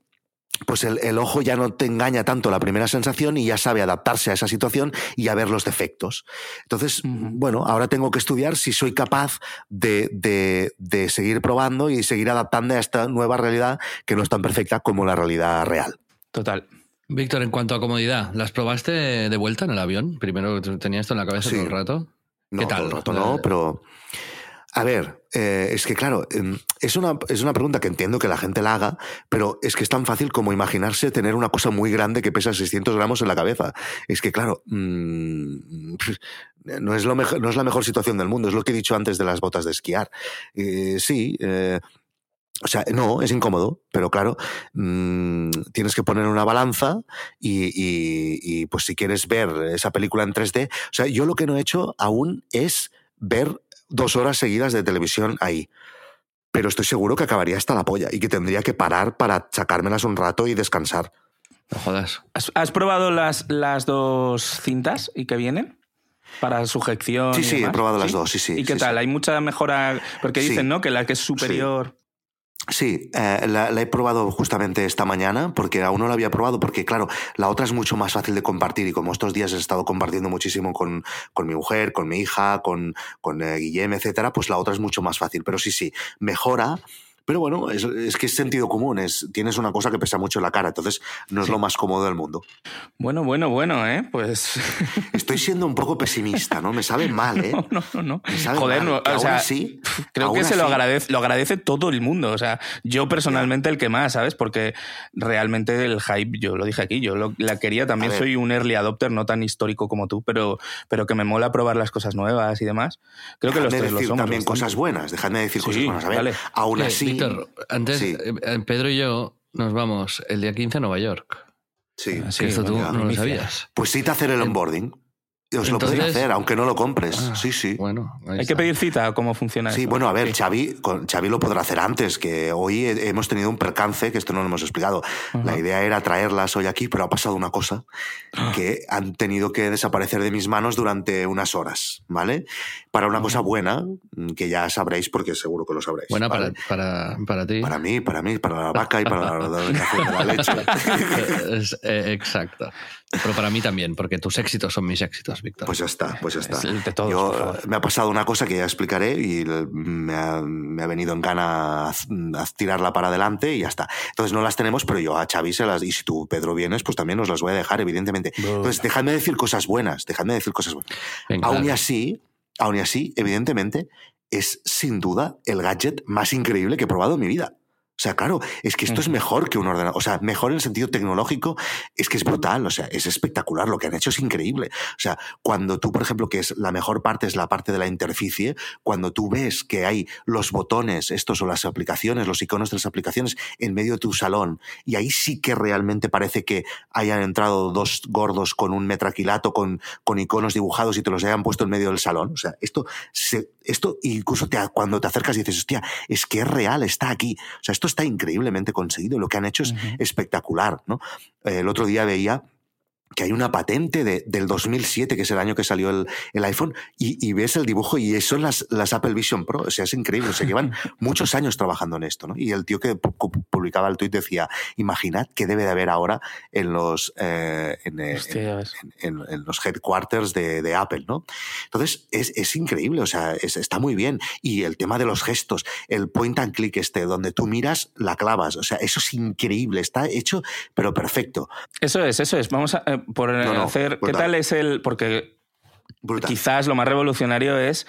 D: pues el, el, ojo ya no te engaña tanto la primera sensación y ya sabe adaptarse a esa situación y a ver los defectos. Entonces, bueno, ahora tengo que estudiar si soy capaz de, de, de, seguir probando y seguir adaptando a esta nueva realidad que no es tan perfecta como la realidad real.
C: Total.
B: Víctor, en cuanto a comodidad, ¿las probaste de vuelta en el avión? Primero tenías esto en la cabeza sí. todo el rato.
D: ¿Qué
B: tal?
D: Todo el rato no, pero a ver, eh, es que claro, em, es una, es una pregunta que entiendo que la gente la haga, pero es que es tan fácil como imaginarse tener una cosa muy grande que pesa 600 gramos en la cabeza. Es que claro, mmm, no, es lo mejor, no es la mejor situación del mundo, es lo que he dicho antes de las botas de esquiar. Eh, sí, eh, o sea, no, es incómodo, pero claro, mmm, tienes que poner una balanza y, y, y, pues si quieres ver esa película en 3D, o sea, yo lo que no he hecho aún es ver dos horas seguidas de televisión ahí. Pero estoy seguro que acabaría hasta la polla y que tendría que parar para sacármelas un rato y descansar.
B: No jodas.
C: ¿Has, has probado las, las dos cintas y que vienen? Para sujeción.
D: Sí, sí, he probado ¿Sí? las dos, sí, sí.
C: ¿Y qué
D: sí,
C: tal?
D: Sí.
C: ¿Hay mucha mejora? Porque dicen, ¿no? Que la que es superior.
D: Sí, eh, la, la, he probado justamente esta mañana porque aún no la había probado porque claro, la otra es mucho más fácil de compartir y como estos días he estado compartiendo muchísimo con, con mi mujer, con mi hija, con, con eh, Guillem, etcétera, pues la otra es mucho más fácil. Pero sí, sí, mejora pero bueno, es, es, que es sentido común, es, tienes una cosa que pesa mucho en la cara, entonces no es sí. lo más cómodo del mundo.
C: Bueno, bueno, bueno, ¿eh? Pues...
D: Estoy siendo un poco pesimista, ¿no? Me sabe mal, ¿eh?
C: No, no, no. no.
D: Me sabe
C: Joder,
D: mal.
C: no, o sea,
D: así,
C: creo que se lo agradece, lo agradece todo el mundo, o sea, yo personalmente el que más, ¿sabes? Porque realmente el hype, yo lo dije aquí, yo lo, la quería, también soy un early adopter, no tan histórico como tú, pero, pero que me mola probar las cosas nuevas y demás. Creo
D: dejadme
C: que los tres
D: decir
C: lo somos.
D: también
C: bastante.
D: cosas buenas, dejadme decir
C: Sí,
D: cosas buenas. A ver,
C: vale.
D: aún
B: Eh,
D: así...
B: Víctor, antes,
D: Sí.
B: eh, Pedro y yo nos vamos el día 15 a Nueva York.
D: Sí.
C: Sí.
B: que esto tú no lo sabías.
D: Pues sí te hacer el onboarding. Os lo podría
B: Entonces-
D: hacer, aunque no lo compres.
B: Ah,
D: sí, sí.
B: Bueno,
C: Hay
B: está.
C: que pedir cita, ¿cómo funciona
D: Sí,
C: eso?
D: bueno, a ver, Xavi, con, Xavi lo podrá hacer antes, que hoy he- hemos tenido un percance, que esto no lo hemos explicado. La idea era traerlas hoy aquí, pero ha pasado una cosa,
C: Ah.
D: que han tenido que desaparecer de mis manos durante unas horas, ¿vale? Para una cosa buena, que ya sabréis, porque seguro que lo sabréis.
B: Buena
D: ¿vale?
B: para, para, para ti.
D: Para mí, para mí, para la vaca y para la, la, la leche.
B: Es- eh, exacto. Pero para mí también, porque tus éxitos son mis éxitos, Víctor.
D: Pues ya está, pues ya está.
C: Es de todos,
D: Yo, me ha pasado una cosa que ya explicaré y me ha, me ha venido en gana a, a tirarla para adelante y ya está. Entonces no las tenemos, pero yo a Xavi se las... Y si tú, Pedro, vienes, pues también os las voy a dejar, evidentemente. Entonces dejadme decir cosas buenas, dejadme decir cosas buenas.
B: Venga,
D: Aún y así, aún y así, evidentemente, es sin duda el gadget más increíble que he probado en mi vida. O sea, claro, es que esto es mejor que un ordenador. O sea, mejor en el sentido tecnológico, es que es brutal. O sea, es espectacular. Lo que han hecho es increíble. O sea, cuando tú, por ejemplo, que es la mejor parte es la parte de la interficie, cuando tú ves que hay los botones, estos o las aplicaciones, los iconos de las aplicaciones en medio de tu salón, y ahí sí que realmente parece que hayan entrado dos gordos con un metraquilato, con, con iconos dibujados y te los hayan puesto en medio del salón. O sea, esto, se, esto incluso te, cuando te acercas y dices, hostia, es que es real, está aquí. O sea, esto está increíblemente conseguido. Lo que han hecho es espectacular, ¿no? Eh, el otro día veía que hay una patente de, del 2007, que es el año que salió el, el iPhone, y, y, ves el dibujo y son las, las Apple Vision Pro. O sea, es increíble. Se llevan muchos años trabajando en esto, ¿no? Y el tío que publicaba el tweet decía, imaginad qué debe de haber ahora en los, eh, en, eh, en, en, en, los headquarters de, de, Apple, ¿no? Entonces, es, es increíble, o sea, es, está muy bien. Y el tema de los gestos, el point and click este, donde tú miras, la clavas. O sea, eso es increíble. Está hecho, pero perfecto.
C: Eso es, eso es. Vamos a, eh, por no, hacer. ¿Qué tal es el.? Porque brutal. quizás lo más revolucionario es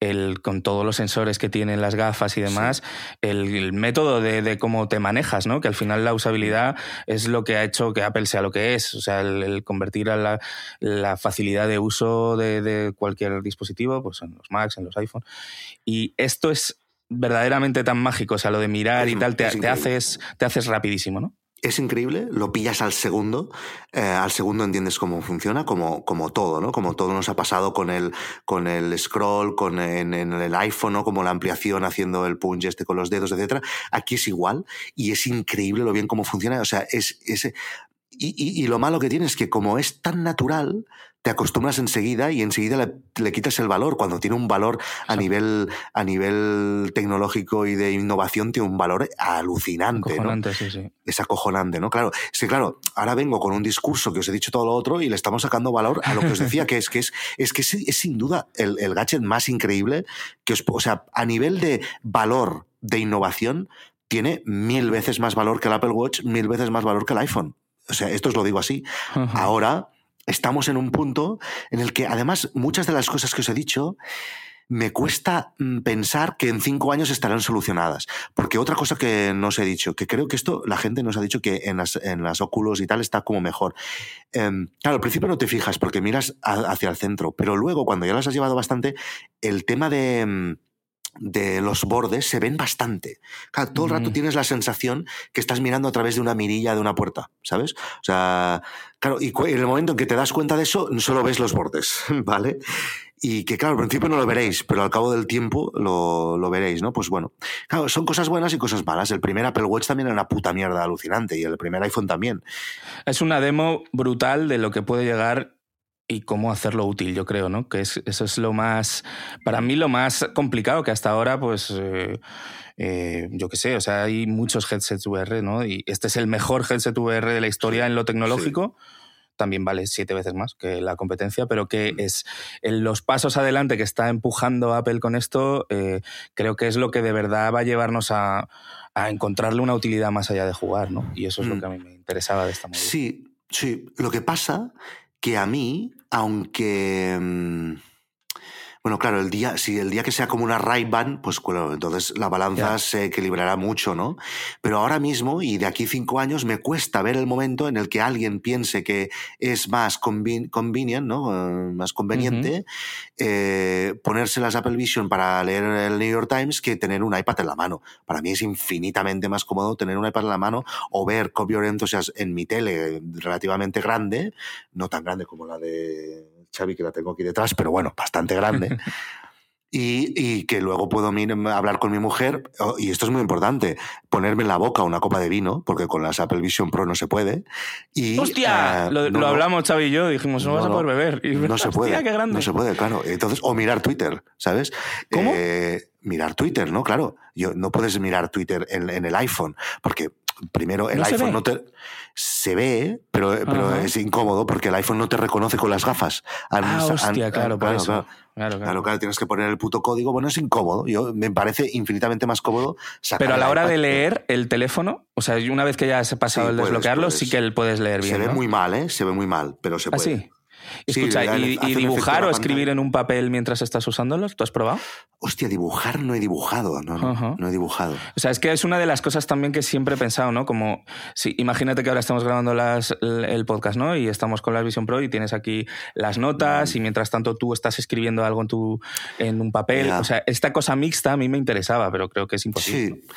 C: el, con todos los sensores que tienen las gafas y demás, sí. el, el, método de, de, cómo te manejas, ¿no? Que al final la usabilidad es lo que ha hecho que Apple sea lo que es. O sea, el, el convertir a la, la, facilidad de uso de, de, cualquier dispositivo, pues en los Macs, en los iPhone. Y esto es verdaderamente tan mágico, o sea, lo de mirar
D: es,
C: y tal, te, te, haces, te haces rapidísimo, ¿no?
D: Es increíble, lo pillas al segundo, eh, al segundo entiendes cómo funciona, como, como todo, ¿no? Como todo nos ha pasado con el, con el scroll, con en, en el iPhone, ¿no? Como la ampliación haciendo el punch este con los dedos, etcétera. Aquí es igual y es increíble lo bien cómo funciona. O sea, es, es y, y, y, lo malo que tiene es que como es tan natural, te acostumbras enseguida y enseguida le, le, quitas el valor. Cuando tiene un valor a nivel, a nivel tecnológico y de innovación, tiene un valor alucinante.
C: Acojonante,
D: ¿no?
C: sí, sí.
D: Es acojonante, ¿no? Claro, es que claro, ahora vengo con un discurso que os he dicho todo lo otro y le estamos sacando valor a lo que os decía, que es que es, es que es, es sin duda el, el gadget más increíble que os, o sea, a nivel de valor de innovación, tiene mil veces más valor que el Apple Watch, mil veces más valor que el iPhone. O sea, esto os lo digo así. Uh -huh. Ahora estamos en un punto en el que, además, muchas de las cosas que os he dicho, me cuesta mm, pensar que en cinco años estarán solucionadas. Porque otra cosa que no os he dicho, que creo que esto la gente nos ha dicho que en las, en las óculos y tal está como mejor. Eh, claro, al principio no te fijas porque miras a, hacia el centro, pero luego cuando ya las has llevado bastante, el tema de mm, de los bordes se ven bastante. Claro, todo el rato mm. tienes la sensación que estás mirando a través de una mirilla de una puerta, ¿sabes? O sea, claro, y en el momento en que te das cuenta de eso, solo ves los bordes, ¿vale? Y que, claro, al principio no lo veréis, pero al cabo del tiempo lo, lo, veréis, ¿no? Pues bueno, claro, son cosas buenas y cosas malas. El primer Apple Watch también era una puta mierda alucinante y el primer iPhone también.
C: Es una demo brutal de lo que puede llegar y cómo hacerlo útil, yo creo, ¿no? Que es, eso es lo más, para mí lo más complicado, que hasta ahora, pues, eh, eh, yo qué sé, o sea, hay muchos headsets VR, ¿no? Y este es el mejor headset VR de la historia en lo tecnológico. Sí. También vale siete veces más que la competencia, pero que mm. es en los pasos adelante que está empujando Apple con esto, eh, creo que es lo que de verdad va a llevarnos a, a, encontrarle una utilidad más allá de jugar, ¿no? Y eso es mm. lo que a mí me interesaba de esta movida.
D: Sí, sí. Lo que pasa que a mí, aunque... Bueno, claro, el día, si el día que sea como una Ray-Ban, pues bueno, entonces la balanza yeah. se equilibrará mucho, ¿no? Pero ahora mismo, y de aquí cinco años, me cuesta ver el momento en el que alguien piense que es más conven convenient, ¿no? Uh, más conveniente uh -huh. eh, ponerse las Apple Vision para leer el New York Times que tener un iPad en la mano. Para mí es infinitamente más cómodo tener un iPad en la mano o ver Copy Enthusiast en mi tele relativamente grande, no tan grande como la de Xavi, que la tengo aquí detrás, pero bueno, bastante grande. Y, y, que luego puedo hablar con mi mujer, oh, y esto es muy importante, ponerme en la boca una copa de vino, porque con las Apple Vision Pro no se puede. Y,
C: ¡Hostia! Uh, lo, no, lo, hablamos Xavi y yo, dijimos, no, no vas a poder beber. Y,
D: no se puede.
C: Qué grande.
D: No se puede, claro. Entonces, o mirar Twitter, ¿sabes?
C: ¿Cómo?
D: Eh, mirar Twitter, ¿no? Claro. Yo, no puedes mirar Twitter en, en el iPhone, porque primero el
C: ¿No
D: iPhone no te se ve pero, pero es incómodo porque el iPhone no te reconoce con las gafas.
C: Han, ah, hostia, claro,
D: claro, claro, claro, claro, claro, tienes que poner el puto código. Bueno es incómodo. Yo me parece infinitamente más cómodo
C: pero a la hora de leer el teléfono o sea una vez que ya has pasado sí, el desbloquearlo puedes, sí que puedes leer bien
D: se ve
C: ¿no?
D: muy mal eh se ve muy mal pero se
C: ¿Ah,
D: puede.
C: ¿Ah, sí? Escucha, sí, ¿y, y dibujar o escribir en un papel mientras estás usándolos? ¿Tú has probado?
D: Hostia, dibujar no he dibujado, no, no, uh -huh. no he dibujado.
C: O sea, es que es una de las cosas también que siempre he pensado, ¿no? Como, sí, imagínate que ahora estamos grabando las, el podcast, ¿no? Y estamos con la Vision Pro y tienes aquí las notas mm. y mientras tanto tú estás escribiendo algo en, tu, en un papel. Yeah. O sea, esta cosa mixta a mí me interesaba, pero creo que es imposible.
D: Sí.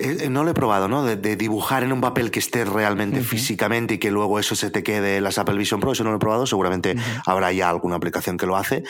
D: Eh, no lo he probado, ¿no? De, de, dibujar en un papel que esté realmente uh -huh. físicamente y que luego eso se te quede en las Apple Vision Pro, eso no lo he probado, seguramente uh -huh. habrá ya alguna aplicación que lo hace.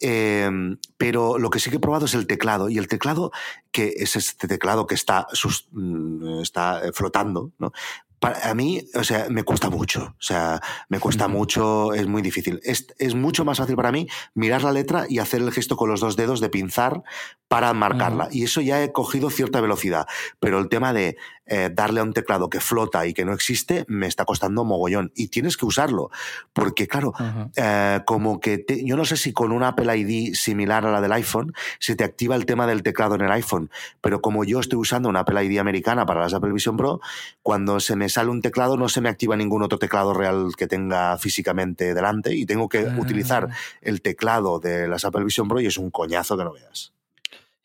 D: Eh, pero lo que sí que he probado es el teclado, y el teclado, que es este teclado que está, sus, mm, está flotando, ¿no? Para, a mí, o sea, me cuesta mucho. O sea, me cuesta mucho, es muy difícil. Es, es, mucho más fácil para mí mirar la letra y hacer el gesto con los dos dedos de pinzar para marcarla. Y eso ya he cogido cierta velocidad. Pero el tema de eh, darle a un teclado que flota y que no existe me está costando mogollón. Y tienes que usarlo. Porque, claro, eh, como que yo no sé si con una Apple ID similar a la del iPhone se te activa el tema del teclado en el iPhone. Pero como yo estoy usando una Apple ID americana para las Apple Vision Pro, cuando se me sale un teclado no se me activa ningún otro teclado real que tenga físicamente delante y tengo que utilizar ah. el teclado de las Apple Vision Pro y es un coñazo que no veas.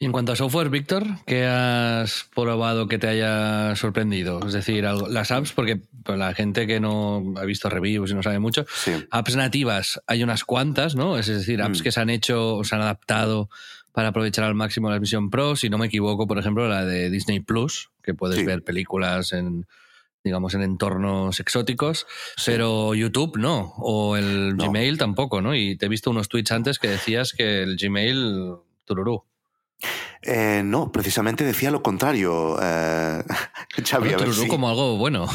B: Y en cuanto a software, Víctor, ¿qué has probado que te haya sorprendido? Es decir, las apps, porque para la gente que no ha visto reviews y no sabe mucho, apps nativas hay unas cuantas, ¿no? Es decir, apps mm. que se han hecho o se han adaptado para aprovechar al máximo la Vision Pro. Si no me equivoco, por ejemplo, la de Disney Plus, que puedes ver películas en digamos, en entornos exóticos, pero YouTube no, o el Gmail tampoco, ¿no? Y te he visto unos tweets antes que decías que el Gmail, tururú.
D: Eh, no, precisamente decía lo contrario. Eh,
B: Xavi, tururú como algo bueno.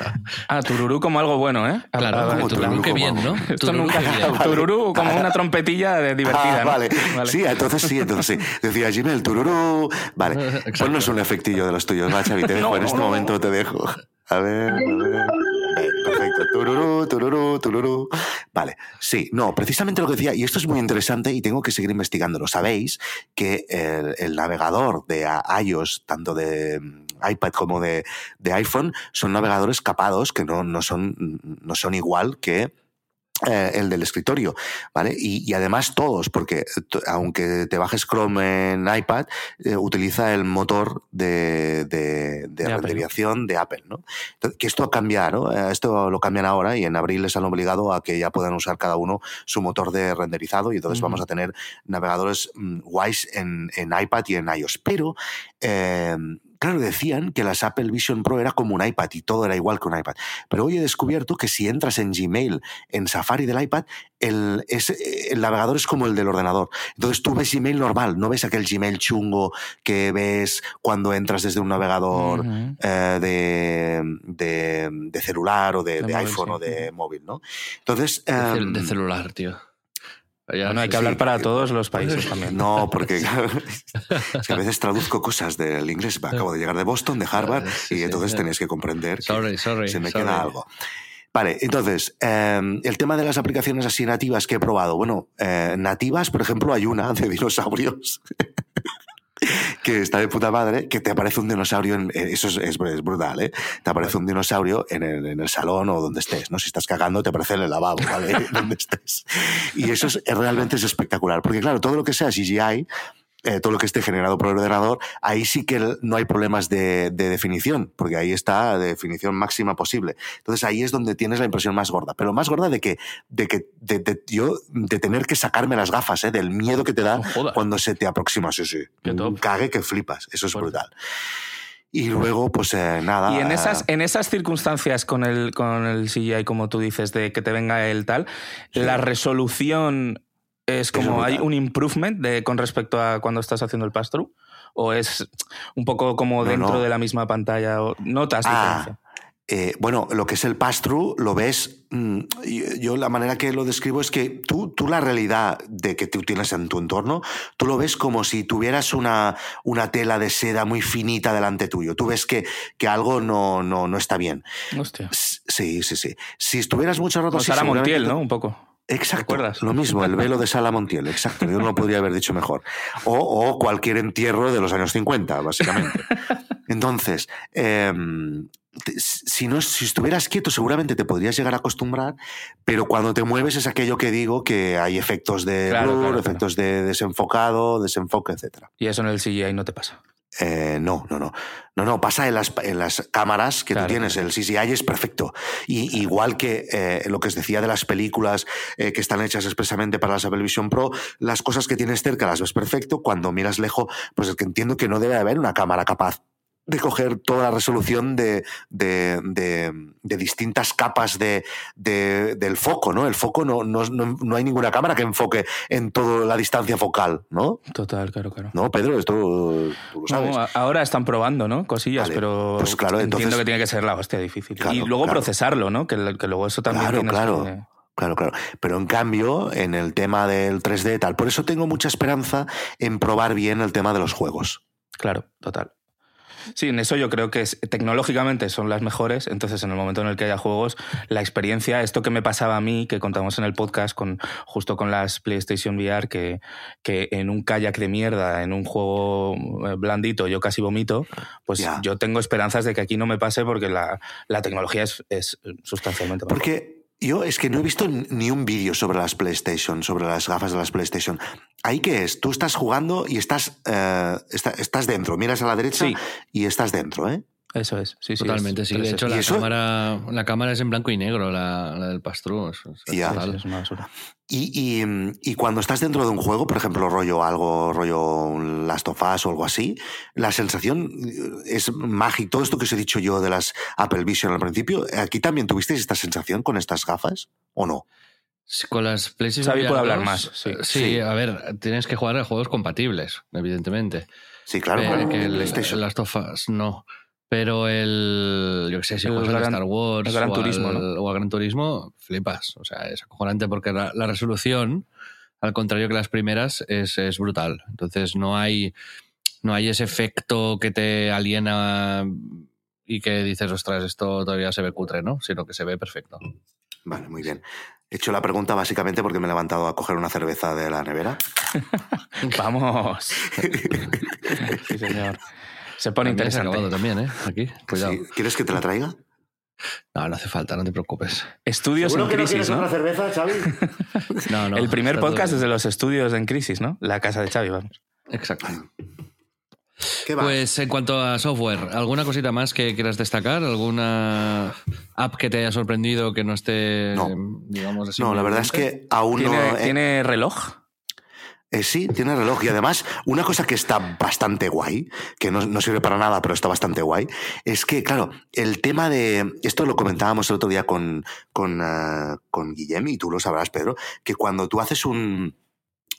C: ah, tururú como algo bueno, ¿eh?
B: Claro, como tururú, qué bien, ¿no?
C: Esto nunca, tururú como una trompetilla de divertida. Ah,
D: vale. Sí, entonces sí, entonces sí. Decía Gmail, tururú. Vale, ponnos un efectillo de los tuyos, va, Xavi, te dejo, en este momento te dejo. A ver, a ver. Tururú, tururú, tururú. Vale. Sí, no, precisamente lo que decía, y esto es muy interesante y tengo que seguir investigándolo. Sabéis que el, navegador de iOS, tanto de mm, iPad como de, de iPhone, son navegadores capados que no, no, son, no son igual que eh, el del escritorio, ¿vale? Y, además todos, porque aunque te bajes Chrome en iPad, eh, utiliza el motor de, de, de, renderización de Apple, ¿no? que esto cambia, ¿no? Eh, esto lo cambian ahora y en abril les han obligado a que ya puedan usar cada uno su motor de renderizado y entonces vamos a tener navegadores mm, guays en, en, iPad y en iOS. Pero claro, decían que las Apple Vision Pro era como un iPad y todo era igual que un iPad. Pero hoy he descubierto que si entras en Gmail, en Safari del iPad, el, el navegador es como el del ordenador. Entonces tú ves Gmail normal, no ves aquel Gmail chungo que ves cuando entras desde un navegador eh, de, de, celular o de, iPhone o de móvil, ¿no? Entonces...
B: de em, celular, tío
C: no hay que hablar para todos los países también.
D: No, porque a veces traduzco cosas del inglés. Acabo de llegar de Boston, de Harvard, y entonces tenéis que comprender que se me queda algo. Vale, entonces, em, el tema de las aplicaciones así nativas que he probado. Bueno, eh, nativas, por ejemplo, hay una de dinosaurios que está de puta madre, que te aparece un dinosaurio, en, eh, eso es, brutal, ¿eh? Te aparece un dinosaurio en el, salón o donde estés, ¿no? Si estás cagando, te aparece en el lavabo, ¿vale? donde estés. Y eso es, realmente es espectacular, porque claro, todo lo que sea CGI eh, todo lo que esté generado por el ordenador, ahí sí que no hay problemas de, definición, porque ahí está de definición máxima posible. Entonces ahí es donde tienes la impresión más gorda. Pero más gorda de que, de que de, yo, de tener que sacarme las gafas, ¿eh? del miedo que te da cuando se te aproxima. Sí, sí. Cague que flipas. Eso es brutal. Y luego, pues eh, nada.
C: Y en esas, en esas circunstancias con el, con el CGI, como tú dices, de que te venga el tal, la resolución es como hay un improvement de, con respecto a cuando estás haciendo el pass-through o es un poco como dentro de la misma pantalla o notas ah, diferencia.
D: Eh, bueno, lo que es el pass-through lo ves. Mm, yo, la manera que lo describo es que tú, tú la realidad de que tú tienes en tu entorno, tú lo ves como si tuvieras una, una tela de seda muy finita delante tuyo. Tú ves que, que algo no, no, no está bien.
C: Hostia.
D: Sí, sí, sí. Si estuvieras mucho rato...
C: Sara Montiel, ¿no? Un poco.
D: Exacto. Lo mismo, el velo de Sala Montiel, exacto. Yo no lo podría haber dicho mejor. O, cualquier entierro de los años 50, básicamente. Entonces, em, si, no, si estuvieras quieto, seguramente te podrías llegar a acostumbrar, pero cuando te mueves es aquello que digo que hay efectos de blur, efectos de desenfocado, desenfoque, etc.
C: Y eso en el CGI no te pasa.
D: Eh, no, no, no. No, no, pasa en las, en las cámaras que tú tienes. El CGI es perfecto. Y, igual que eh, lo que os decía de las películas eh, que están hechas expresamente para las Apple Vision Pro, las cosas que tienes cerca las ves perfecto. Cuando miras lejos, pues es que entiendo que no debe haber una cámara capaz de coger toda la resolución de, de, de, distintas capas de, del foco, ¿no? El foco no, no, no, hay ninguna cámara que enfoque en toda la distancia focal, ¿no?
C: Total, claro, claro.
D: No, Pedro, esto tú lo sabes.
C: ahora están probando, ¿no? Cosillas, pero pues claro, entiendo que tiene que ser la hostia difícil. y luego procesarlo, ¿no? Que, que, luego eso también
D: claro, claro. Claro, claro. Pero en cambio, en el tema del 3D tal, por eso tengo mucha esperanza en probar bien el tema de los juegos.
C: Claro, total. Sí, en eso yo creo que tecnológicamente son las mejores, entonces en el momento en el que haya juegos, la experiencia, esto que me pasaba a mí, que contamos en el podcast con justo con las PlayStation VR, que, que en un kayak de mierda, en un juego eh, blandito, yo casi vomito, pues yo tengo esperanzas de que aquí no me pase porque la, tecnología es, es sustancialmente
D: mejor. Porque yo es que no he visto ni un vídeo sobre las PlayStation, sobre las gafas de las PlayStation. ¿Ahí qué es? Tú estás jugando y estás, eh, estás dentro, miras a la derecha y estás dentro, ¿eh?
C: Eso es, sí,
B: sí. Totalmente, sí. De hecho, la cámara, la cámara es en blanco y negro, la, del pastrú.
D: ya. es una basura. Y, y, cuando estás dentro de un juego, por ejemplo, rollo algo, rollo Last of Us o algo así, la sensación es mágica. Todo esto que os he dicho yo de las Apple Vision al principio, ¿aquí también tuvisteis esta sensación con estas gafas o no?
B: Con las PlayStation
C: Xavi puede hablar más.
B: Sí. sí. a ver, tienes que jugar a juegos compatibles, evidentemente.
D: Sí, claro.
B: que el, Last of Us no. Pero el. Yo qué sé, si juegas a Star Wars
C: Gran o, Turismo,
B: al, o a Gran Turismo, flipas. O sea, es acojonante porque la, resolución, al contrario que las primeras, es, es, brutal. Entonces no hay, no hay ese efecto que te aliena y que dices, ostras, esto todavía se ve cutre, ¿no? Sino que se ve perfecto.
D: Vale, muy bien. He hecho la pregunta básicamente porque me he levantado a coger una cerveza de la nevera.
C: Vamos. sí, señor. Se pone interesante.
B: también, ¿eh? Aquí, cuidado.
D: ¿Quieres que te la traiga?
B: No, no hace falta, no te preocupes.
C: Estudios en crisis,
D: ¿no? una cerveza, Xavi?
B: no, no.
C: El primer podcast es de los estudios en crisis, ¿no? La casa de Xavi, vamos.
B: Exacto. Pues en cuanto a software, ¿alguna cosita más que quieras destacar? ¿Alguna app que te haya sorprendido que no esté, digamos así?
D: No, la verdad es que aún
C: ¿Tiene, no. ¿Tiene reloj?
D: Eh, sí, tiene reloj. Y además, una cosa que está bastante guay, que no, sirve para nada, pero está bastante guay, es que, claro, el tema de. Esto lo comentábamos el otro día con, con, uh, con Guillem, y tú lo sabrás, Pedro, que cuando tú haces un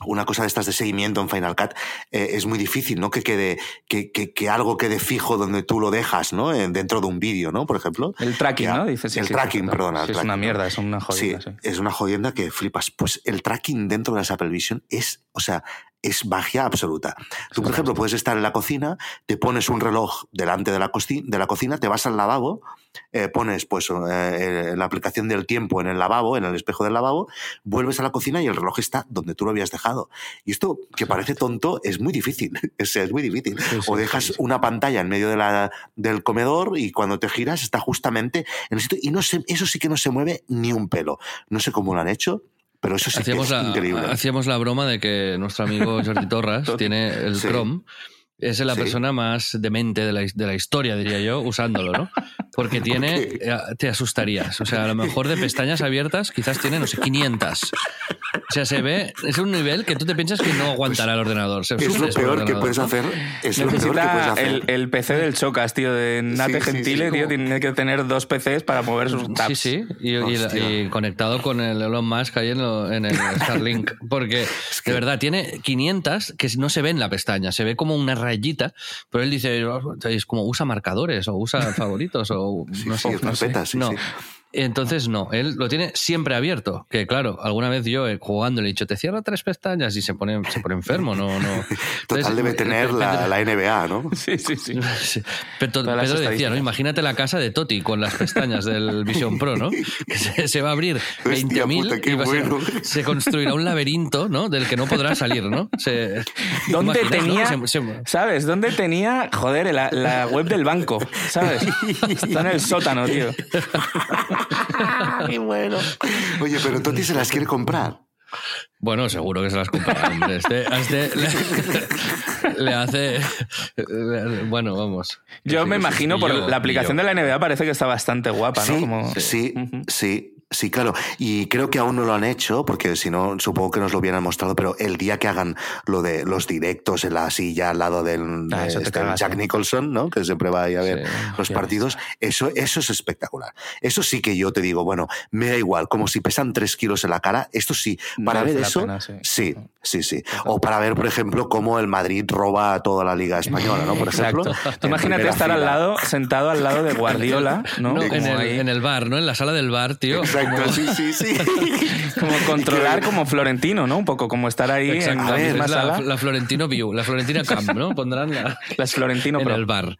D: una cosa de estas de seguimiento en Final Cut eh, es muy difícil, ¿no? Que quede, que, que, algo quede fijo donde tú lo dejas, ¿no? dentro de un vídeo, ¿no? Por ejemplo.
C: El tracking, ¿no? Dices,
D: el tracking, perdona.
C: es una mierda, es una jodienda.
D: Sí, es una jodienda que flipas. Pues el tracking dentro de las Apple Vision es, o sea, es magia absoluta. Tú, por ejemplo, puedes estar en la cocina, te pones un reloj delante de la, de la cocina, te vas al lavabo, eh, pones pues eh, la aplicación del tiempo en el lavabo, en el espejo del lavabo, vuelves a la cocina y el reloj está donde tú lo habías dejado. Y esto, que parece tonto, es muy difícil. es, es muy difícil. o dejas una pantalla en medio de la, del comedor y cuando te giras está justamente en el sitio. Y no eso sí que no se mueve ni un pelo. No sé cómo lo han hecho pero eso sí
B: hacíamos
D: que es increíble.
B: Hacíamos la broma de que nuestro amigo Jordi Torras tiene el Chrome es la persona más demente de la, de la, historia, diría yo, usándolo, ¿no? Porque tiene, eh, te asustarías. O sea, a lo mejor de pestañas abiertas quizás tiene, no sé, 500. O sea, se ve, es un nivel que tú te piensas que no aguantará el ordenador.
D: es lo peor que puedes hacer. Es lo peor que puedes hacer.
C: El, PC del Chocas, tío, de Nate Gentile, tío, tiene que tener dos PCs para mover sus tabs.
B: Sí, sí, y, conectado con el Elon Musk ahí en, en el Starlink. Porque, de verdad, tiene 500 que no se ve en la pestaña, se ve como una rayita, pero él dice, es como usa marcadores o usa favoritos o no sé. no. Entonces, no, él lo tiene siempre abierto. Que claro, alguna vez yo eh, jugando le he dicho, te cierra tres pestañas y se pone, se pone enfermo, no, no.
D: Total debe tener la, la, NBA, ¿no?
C: Sí, sí, sí.
B: Pero Pedro decía, ¿no? Imagínate la casa de Toti con las pestañas del Vision Pro, ¿no? Que se, va a abrir 20.000 y se construirá un laberinto, ¿no? Del que no podrá salir, ¿no?
C: ¿Dónde tenía, sabes? ¿Dónde tenía, joder, la, la web del banco? ¿Sabes? Está en el sótano, tío.
D: Qué bueno. Oye, pero Toti se las quiere comprar.
B: Bueno, seguro que se las comprará. Este, este le, hace. Bueno, vamos.
C: Yo me imagino, por la aplicación de la NBA parece que está bastante guapa,
D: ¿no?
C: Como...
D: Sí, sí. Sí, claro. Y creo que aún no lo han hecho, porque si no, supongo que nos lo hubieran mostrado, pero el día que hagan lo de los directos en la silla al lado del,
C: Ah,
D: este,
C: cagas,
D: Jack
C: ¿eh?
D: Nicholson, ¿no? Que siempre va ahí a ver
B: Sí,
D: los partidos, eso, eso es espectacular. Eso sí que yo te digo, bueno, me da igual, como si pesan tres kilos en la cara, esto sí, para
C: Merece
D: ver eso,
C: pena, sí.
D: sí, sí, sí. O para ver, por ejemplo, cómo el Madrid roba a toda la Liga Española, ¿no? Por ejemplo.
C: Imagínate estar al lado, sentado al lado de Guardiola, ¿no?
B: En, el,
C: ahí-
B: en el bar, ¿no? En la sala del bar, tío.
D: Exacto, sí, sí, sí.
C: como controlar como Florentino, ¿no? Un poco como estar ahí en
B: Exacto.
C: la
D: A ver,
C: misma
B: es la,
C: sala.
B: la Florentino View, la Florentina Camp, ¿no? Pondrán la,
C: Las Florentino
B: en
C: Pro.
B: el bar.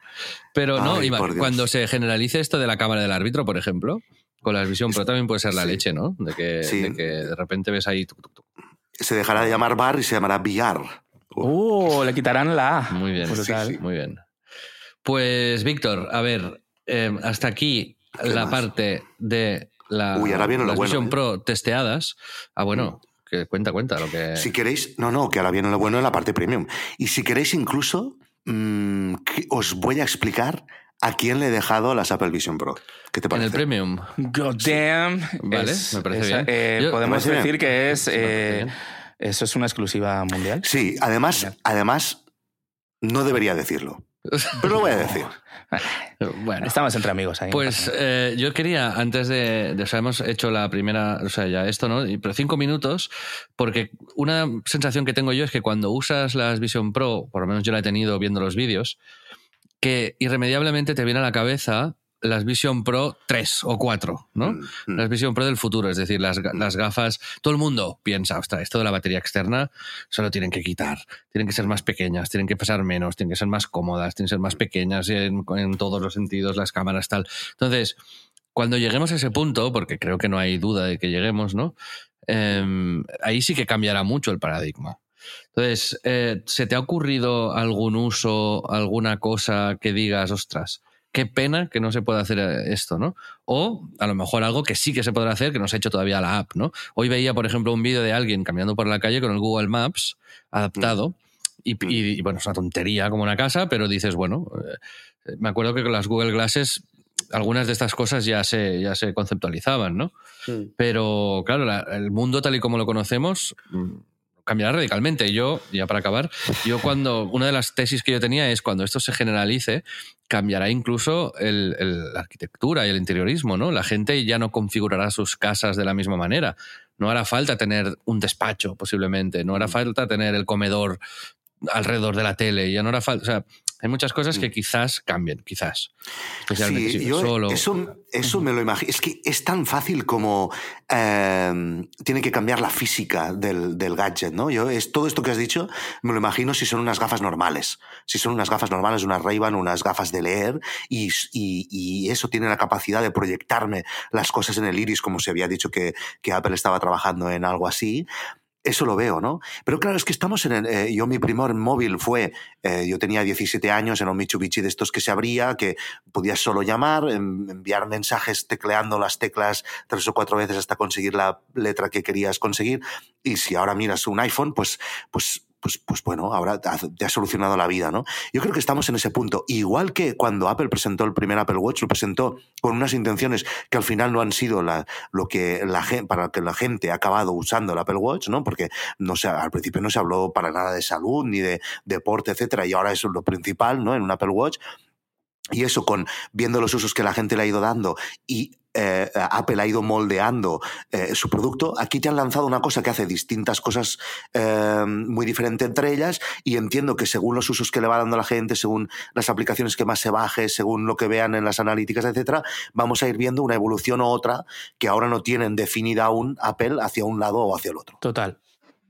B: Pero no,
D: Ay,
B: Iván, cuando se generalice esto de la cámara del árbitro, por ejemplo, con la visión pro también puede ser la
D: Sí.
B: leche, ¿no? De que,
D: Sí.
B: de que de repente ves ahí. tuc, tuc, tuc.
D: Se dejará de llamar bar y se llamará billar.
C: Uh, le quitarán la A.
B: Muy bien.
D: Sí, sí.
B: muy bien. Pues, Víctor, a ver, eh, hasta aquí
D: ¿Qué
B: la
D: más?
B: parte de la,
D: Uy, ahora viene lo
B: las
D: bueno,
B: Vision
D: ¿eh?
B: Pro testeadas. Ah, bueno, que cuenta, cuenta lo que.
D: Si queréis, no, no, que ahora viene lo bueno en la parte premium. Y si queréis incluso, mm, que os voy a explicar a quién le he dejado las Apple Vision Pro. ¿Qué te
B: en
D: parece?
B: el Premium.
C: God damn.
B: Vale,
C: Es-
B: me parece bien.
C: eh,
B: Yo-
C: podemos
D: parece
C: decir que es. eh, eso es una exclusiva mundial.
D: Sí, además, además, no debería decirlo. Pero lo voy a decir.
B: Bueno.
C: Estamos entre amigos ahí.
B: Pues eh, yo quería, antes de, de- O sea, hemos hecho la primera. O sea, ya esto, ¿no? Pero cinco minutos, porque una sensación que tengo yo es que cuando usas las Vision Pro, por lo menos yo la he tenido viendo los vídeos, que irremediablemente te viene a la cabeza las Vision Pro 3 o 4, ¿no?
D: Mm, mm.
B: Las Vision Pro del futuro, es decir, las, ga- las gafas. Todo el mundo piensa, ostras, esto de la batería externa se lo tienen que quitar. Tienen que ser más pequeñas, tienen que pesar menos, tienen que ser más cómodas, tienen que ser más pequeñas en, en todos los sentidos, las cámaras, tal. Entonces, cuando lleguemos a ese punto, porque creo que no hay duda de que lleguemos, ¿no? Em, ahí sí que cambiará mucho el paradigma. Entonces, eh, ¿se te ha ocurrido algún uso, alguna cosa que digas, ostras, qué pena que no se pueda hacer eh, esto, ¿no? O a lo mejor algo que sí que se podrá hacer, que no se ha hecho todavía la app, ¿no? Hoy veía, por ejemplo, un vídeo de alguien caminando por la calle con el Google Maps adaptado. Y, y- y, bueno, es una tontería como una casa, pero dices, bueno, eh, me acuerdo que con las Google Glasses algunas de estas cosas ya se, ya se conceptualizaban, ¿no? Pero claro, la- el mundo tal y como lo conocemos mm, cambiará radicalmente. Yo, ya para acabar, yo cuando, una de las tesis que yo tenía es cuando esto se generalice, cambiará incluso el- el- la arquitectura y el interiorismo, ¿no? La gente ya no configurará sus casas de la misma manera. No hará falta tener un despacho, posiblemente. No hará falta tener el comedor alrededor de la tele. Ya no hará falta. O sea, hay muchas cosas que quizás cambien, quizás. Especialmente
D: Sí,
B: si
D: yo
B: solo.
D: eso, eso me lo imagino. Es que es tan fácil como eh, tiene que cambiar la física del, del gadget, ¿no? Yo es todo esto que has dicho, me lo imagino si son unas gafas normales. Si son unas gafas normales, unas Ray-Ban, unas gafas de leer, y, y- y eso tiene la capacidad de proyectarme las cosas en el iris, como se había dicho que, que Apple estaba trabajando en algo así. Eso lo veo, ¿no? Pero claro, es que estamos en el, eh, yo mi primer móvil fue, eh, yo tenía 17 años, era un Mitsubishi de estos que se abría, que podías solo llamar, en- enviar mensajes tecleando las teclas tres o cuatro veces hasta conseguir la letra que querías conseguir. Y si ahora miras un iPhone, pues, pues, pues, pues bueno, ahora te ha- solucionado la vida, ¿no? Yo creo que estamos en ese punto. Igual que cuando Apple presentó el primer Apple Watch, lo presentó con unas intenciones que al final no han sido la, lo que la gente, para que la gente ha acabado usando el Apple Watch, ¿no? Porque no se, al principio no se habló para nada de salud ni de deporte, etcétera, y ahora eso es lo principal, ¿no? En un Apple Watch. Y eso con viendo los usos que la gente le ha ido dando y eh, Apple ha ido moldeando eh, su producto, aquí te han lanzado una cosa que hace distintas cosas eh, muy diferentes entre ellas y entiendo que según los usos que le va dando la gente, según las aplicaciones que más se baje, según lo que vean en las analíticas, etcétera, vamos a ir viendo una evolución u otra que ahora no tienen definida aún Apple hacia un lado o hacia el otro.
C: Total.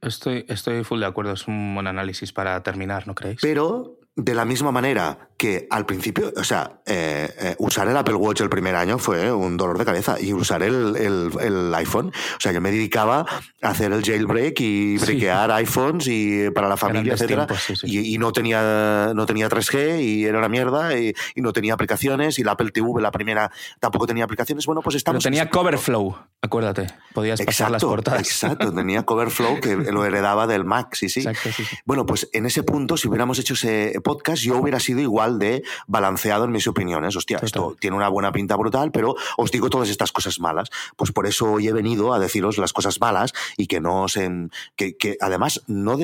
C: Estoy, estoy full de acuerdo. Es un buen análisis para terminar, ¿no creéis?
D: Pero de la misma manera que al principio, o sea, eh, eh, usar el Apple Watch el primer año fue un dolor de cabeza y usar el, el- el iPhone, o sea, yo me dedicaba a hacer el jailbreak y
C: Sí.
D: brequear iPhones y para la familia,
C: Grandes
D: etcétera,
C: tiempos, sí, sí.
D: Y, y no tenía no tenía 3G y era una mierda y, y no tenía aplicaciones y la Apple TV la primera tampoco tenía aplicaciones. Bueno, pues
C: Pero
D: estamos en
C: tenía. Coverflow, acuérdate. Podías pasar las portadas.
D: exacto, tenía Coverflow que lo heredaba del Mac, sí, sí.
C: Exacto, sí, sí.
D: Bueno, pues en ese punto, si hubiéramos hecho ese podcast yo hubiera sido igual de balanceado en mis opiniones. Hostia, esto tiene una buena pinta brutal, pero os digo todas estas cosas malas. Pues por eso hoy he venido a deciros las cosas malas y que no se... Que, que además, no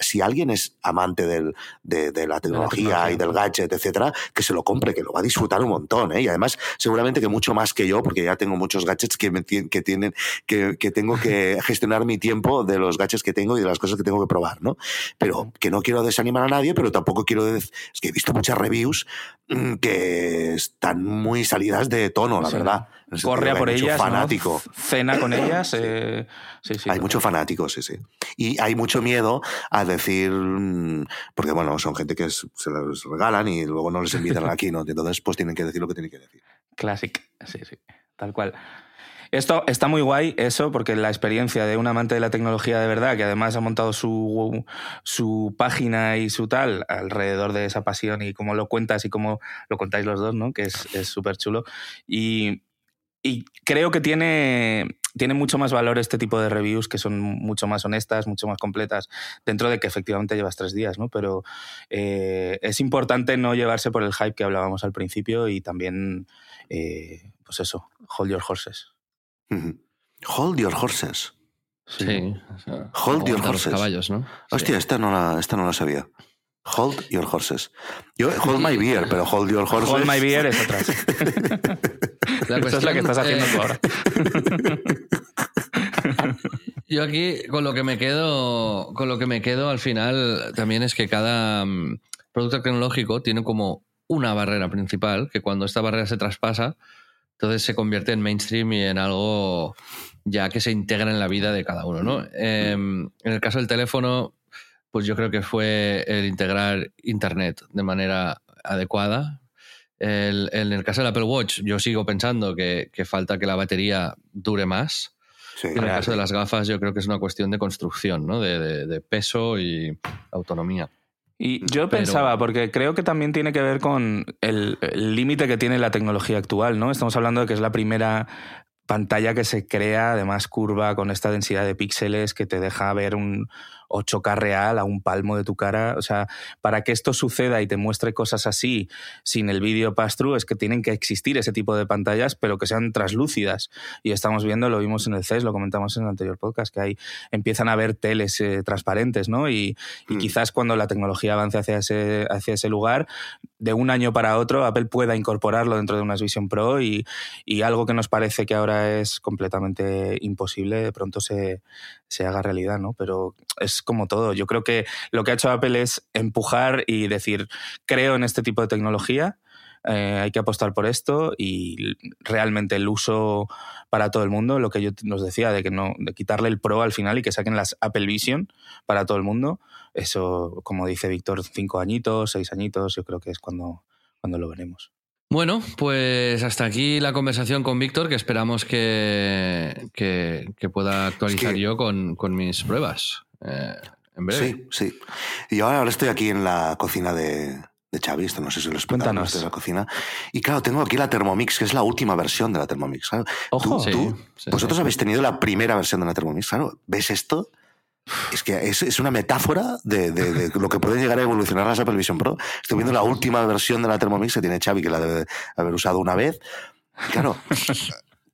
D: si alguien es amante del, de, la tecnología y del gadget, etcétera, que se lo compre, que lo va a disfrutar un montón. ¿eh? Y además, seguramente que mucho más que yo, porque ya tengo muchos gadgets que, me, que tienen, que, que tengo que gestionar mi tiempo de los gadgets que tengo y de las cosas que tengo que probar, ¿no? Pero que no quiero desanimar a nadie, pero tampoco quiero... Es que he visto muchas reviews mm, que están muy salidas de tono, la verdad.
C: Corre a por ellas, fanático. cena con ellas. Eh, sí, sí,
D: hay mucho fanático, sí, sí. Y hay mucho miedo a decir, mm, porque bueno, son gente que se los regalan y luego no les invitan aquí, ¿no? Entonces, pues tienen que decir lo que tienen que decir.
C: Classic, sí, sí, tal cual. Esto está muy guay, eso, porque la experiencia de un amante de la tecnología de verdad, que además ha montado su, su página y su tal alrededor de esa pasión y cómo lo cuentas y cómo lo contáis los dos, ¿no? Que es súper chulo. Y, y creo que tiene, tiene mucho más valor este tipo de reviews que son mucho más honestas, mucho más completas, dentro de que efectivamente llevas tres días, ¿no? Pero eh, es importante no llevarse por el hype que hablábamos al principio y también, eh, pues eso, hold your horses.
D: Hold your horses.
B: Sí.
D: hold your horses.
B: caballos, ¿no?
D: Hostia, esta no, la, esta no la sabía. Hold your horses. Yo, hold my beer, pero hold your horses.
C: Hold my beer es otra. la es la que estás haciendo tú ahora.
B: Yo aquí con lo que me quedo, con lo que me quedo al final también es que cada mm, producto tecnológico tiene como una barrera principal, que cuando esta barrera se traspasa, entonces se convierte en mainstream y en algo ya que se integra en la vida de cada uno. ¿no? Em, en el caso del teléfono, pues yo creo que fue el integrar Internet de manera adecuada. en el caso del Apple Watch, yo sigo pensando que, falta que la batería dure más. en el caso de las gafas, yo creo que es una cuestión de construcción, ¿no? de peso y autonomía.
C: Y yo pensaba, porque creo que también tiene que ver con el límite que tiene la tecnología actual, ¿no? Estamos hablando de que es la primera pantalla que se crea, además curva, con esta densidad de píxeles que te deja ver un, 8K real a un palmo de tu cara. O sea, para que esto suceda y te muestre cosas así sin el vídeo pass-through es que tienen que existir ese tipo de pantallas, pero que sean translúcidas. Y estamos viendo, lo vimos en el CES, lo comentamos en el anterior podcast, que ahí empiezan a ver teles eh, transparentes, ¿no? Y, y, mm. quizás cuando la tecnología avance hacia ese, hacia ese lugar, de un año para otro, Apple pueda incorporarlo dentro de unas Vision Pro y, y algo que nos parece que ahora es completamente imposible, de pronto se, se haga realidad, ¿no? Pero es como todo. Yo creo que lo que ha hecho Apple es empujar y decir, creo en este tipo de tecnología, eh, hay que apostar por esto y realmente el uso para todo el mundo, lo que yo nos decía, de que no, de quitarle el Pro al final y que saquen las Apple Vision para todo el mundo, eso, como dice Víctor, cinco añitos, seis añitos, yo creo que es cuando, cuando lo veremos.
B: Bueno, pues hasta aquí la conversación con Víctor, que esperamos que, que, pueda actualizar yo con, con, mis pruebas eh, en breve.
D: Sí, sí. Y ahora, ahora estoy aquí en la cocina de, de Xavi, esto no sé si lo explicamos de la cocina. Y claro, tengo aquí la Thermomix, que es la última versión de la Thermomix.
C: Ojo,
D: ¿Tú, vosotros habéis tenido la primera versión de la Thermomix, claro. ¿Ves esto? Es que es, una metáfora de, lo que puede llegar a evolucionar la Apple Vision Pro. Estoy viendo la última versión de la Thermomix que tiene Xavi, que la debe haber usado una vez. Claro,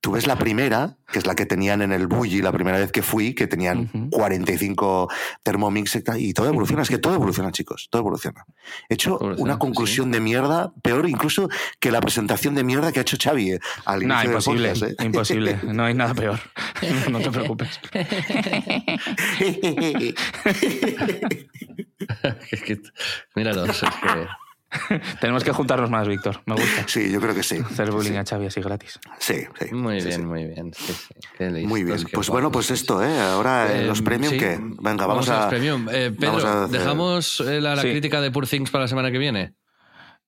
D: tú ves la primera, que es la que tenían en el Bulli la primera vez que fui, que tenían 45 Thermomix y todo evoluciona. Es que todo evoluciona, chicos, todo evoluciona. He hecho una conclusión de mierda, peor incluso que la presentación de mierda que ha hecho Xavi eh, al inicio
C: no, imposible, ¿eh? imposible. No hay nada peor. No te preocupes.
B: Míralos, es que...
C: Tenemos que juntarnos más, Víctor. Me gusta.
D: Sí, yo creo que sí.
C: Hacer bullying a Xavi así gratis.
D: Sí, sí.
B: Muy bien, muy bien.
D: muy bien. Pues, bueno, pues esto, ¿eh? Ahora eh, los premium, que Venga, vamos, a,
B: los premium. Eh, Pedro, ¿dejamos eh, la, crítica de Poor Things para la semana que viene?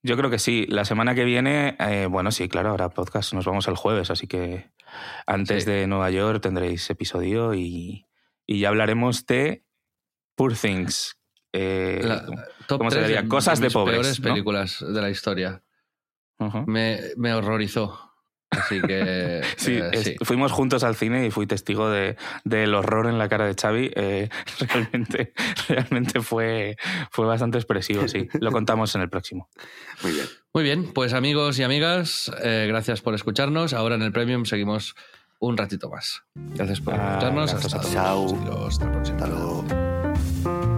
C: Yo creo que sí. La semana que viene, bueno, sí, claro, ahora podcast. Nos vamos el jueves, así que antes de Nueva York tendréis episodio y, y ya hablaremos de Poor Things, eh, ¿Cómo se diría? Cosas de, pobres.
B: peores películas de la historia. me, horrorizó. Así que.
C: sí,
B: eh,
C: fuimos juntos al cine y fui testigo de, del horror en la cara de Xavi. Eh, realmente realmente fue, fue bastante expresivo, sí. Lo contamos en el próximo.
D: Muy bien.
B: Muy bien, pues amigos y amigas, eh, gracias por escucharnos. Ahora en el Premium seguimos un ratito más. Gracias por
C: Ah,
B: escucharnos.
C: gracias
B: Hasta,
C: a todos.
D: Chao.
B: luego. Hasta la próxima.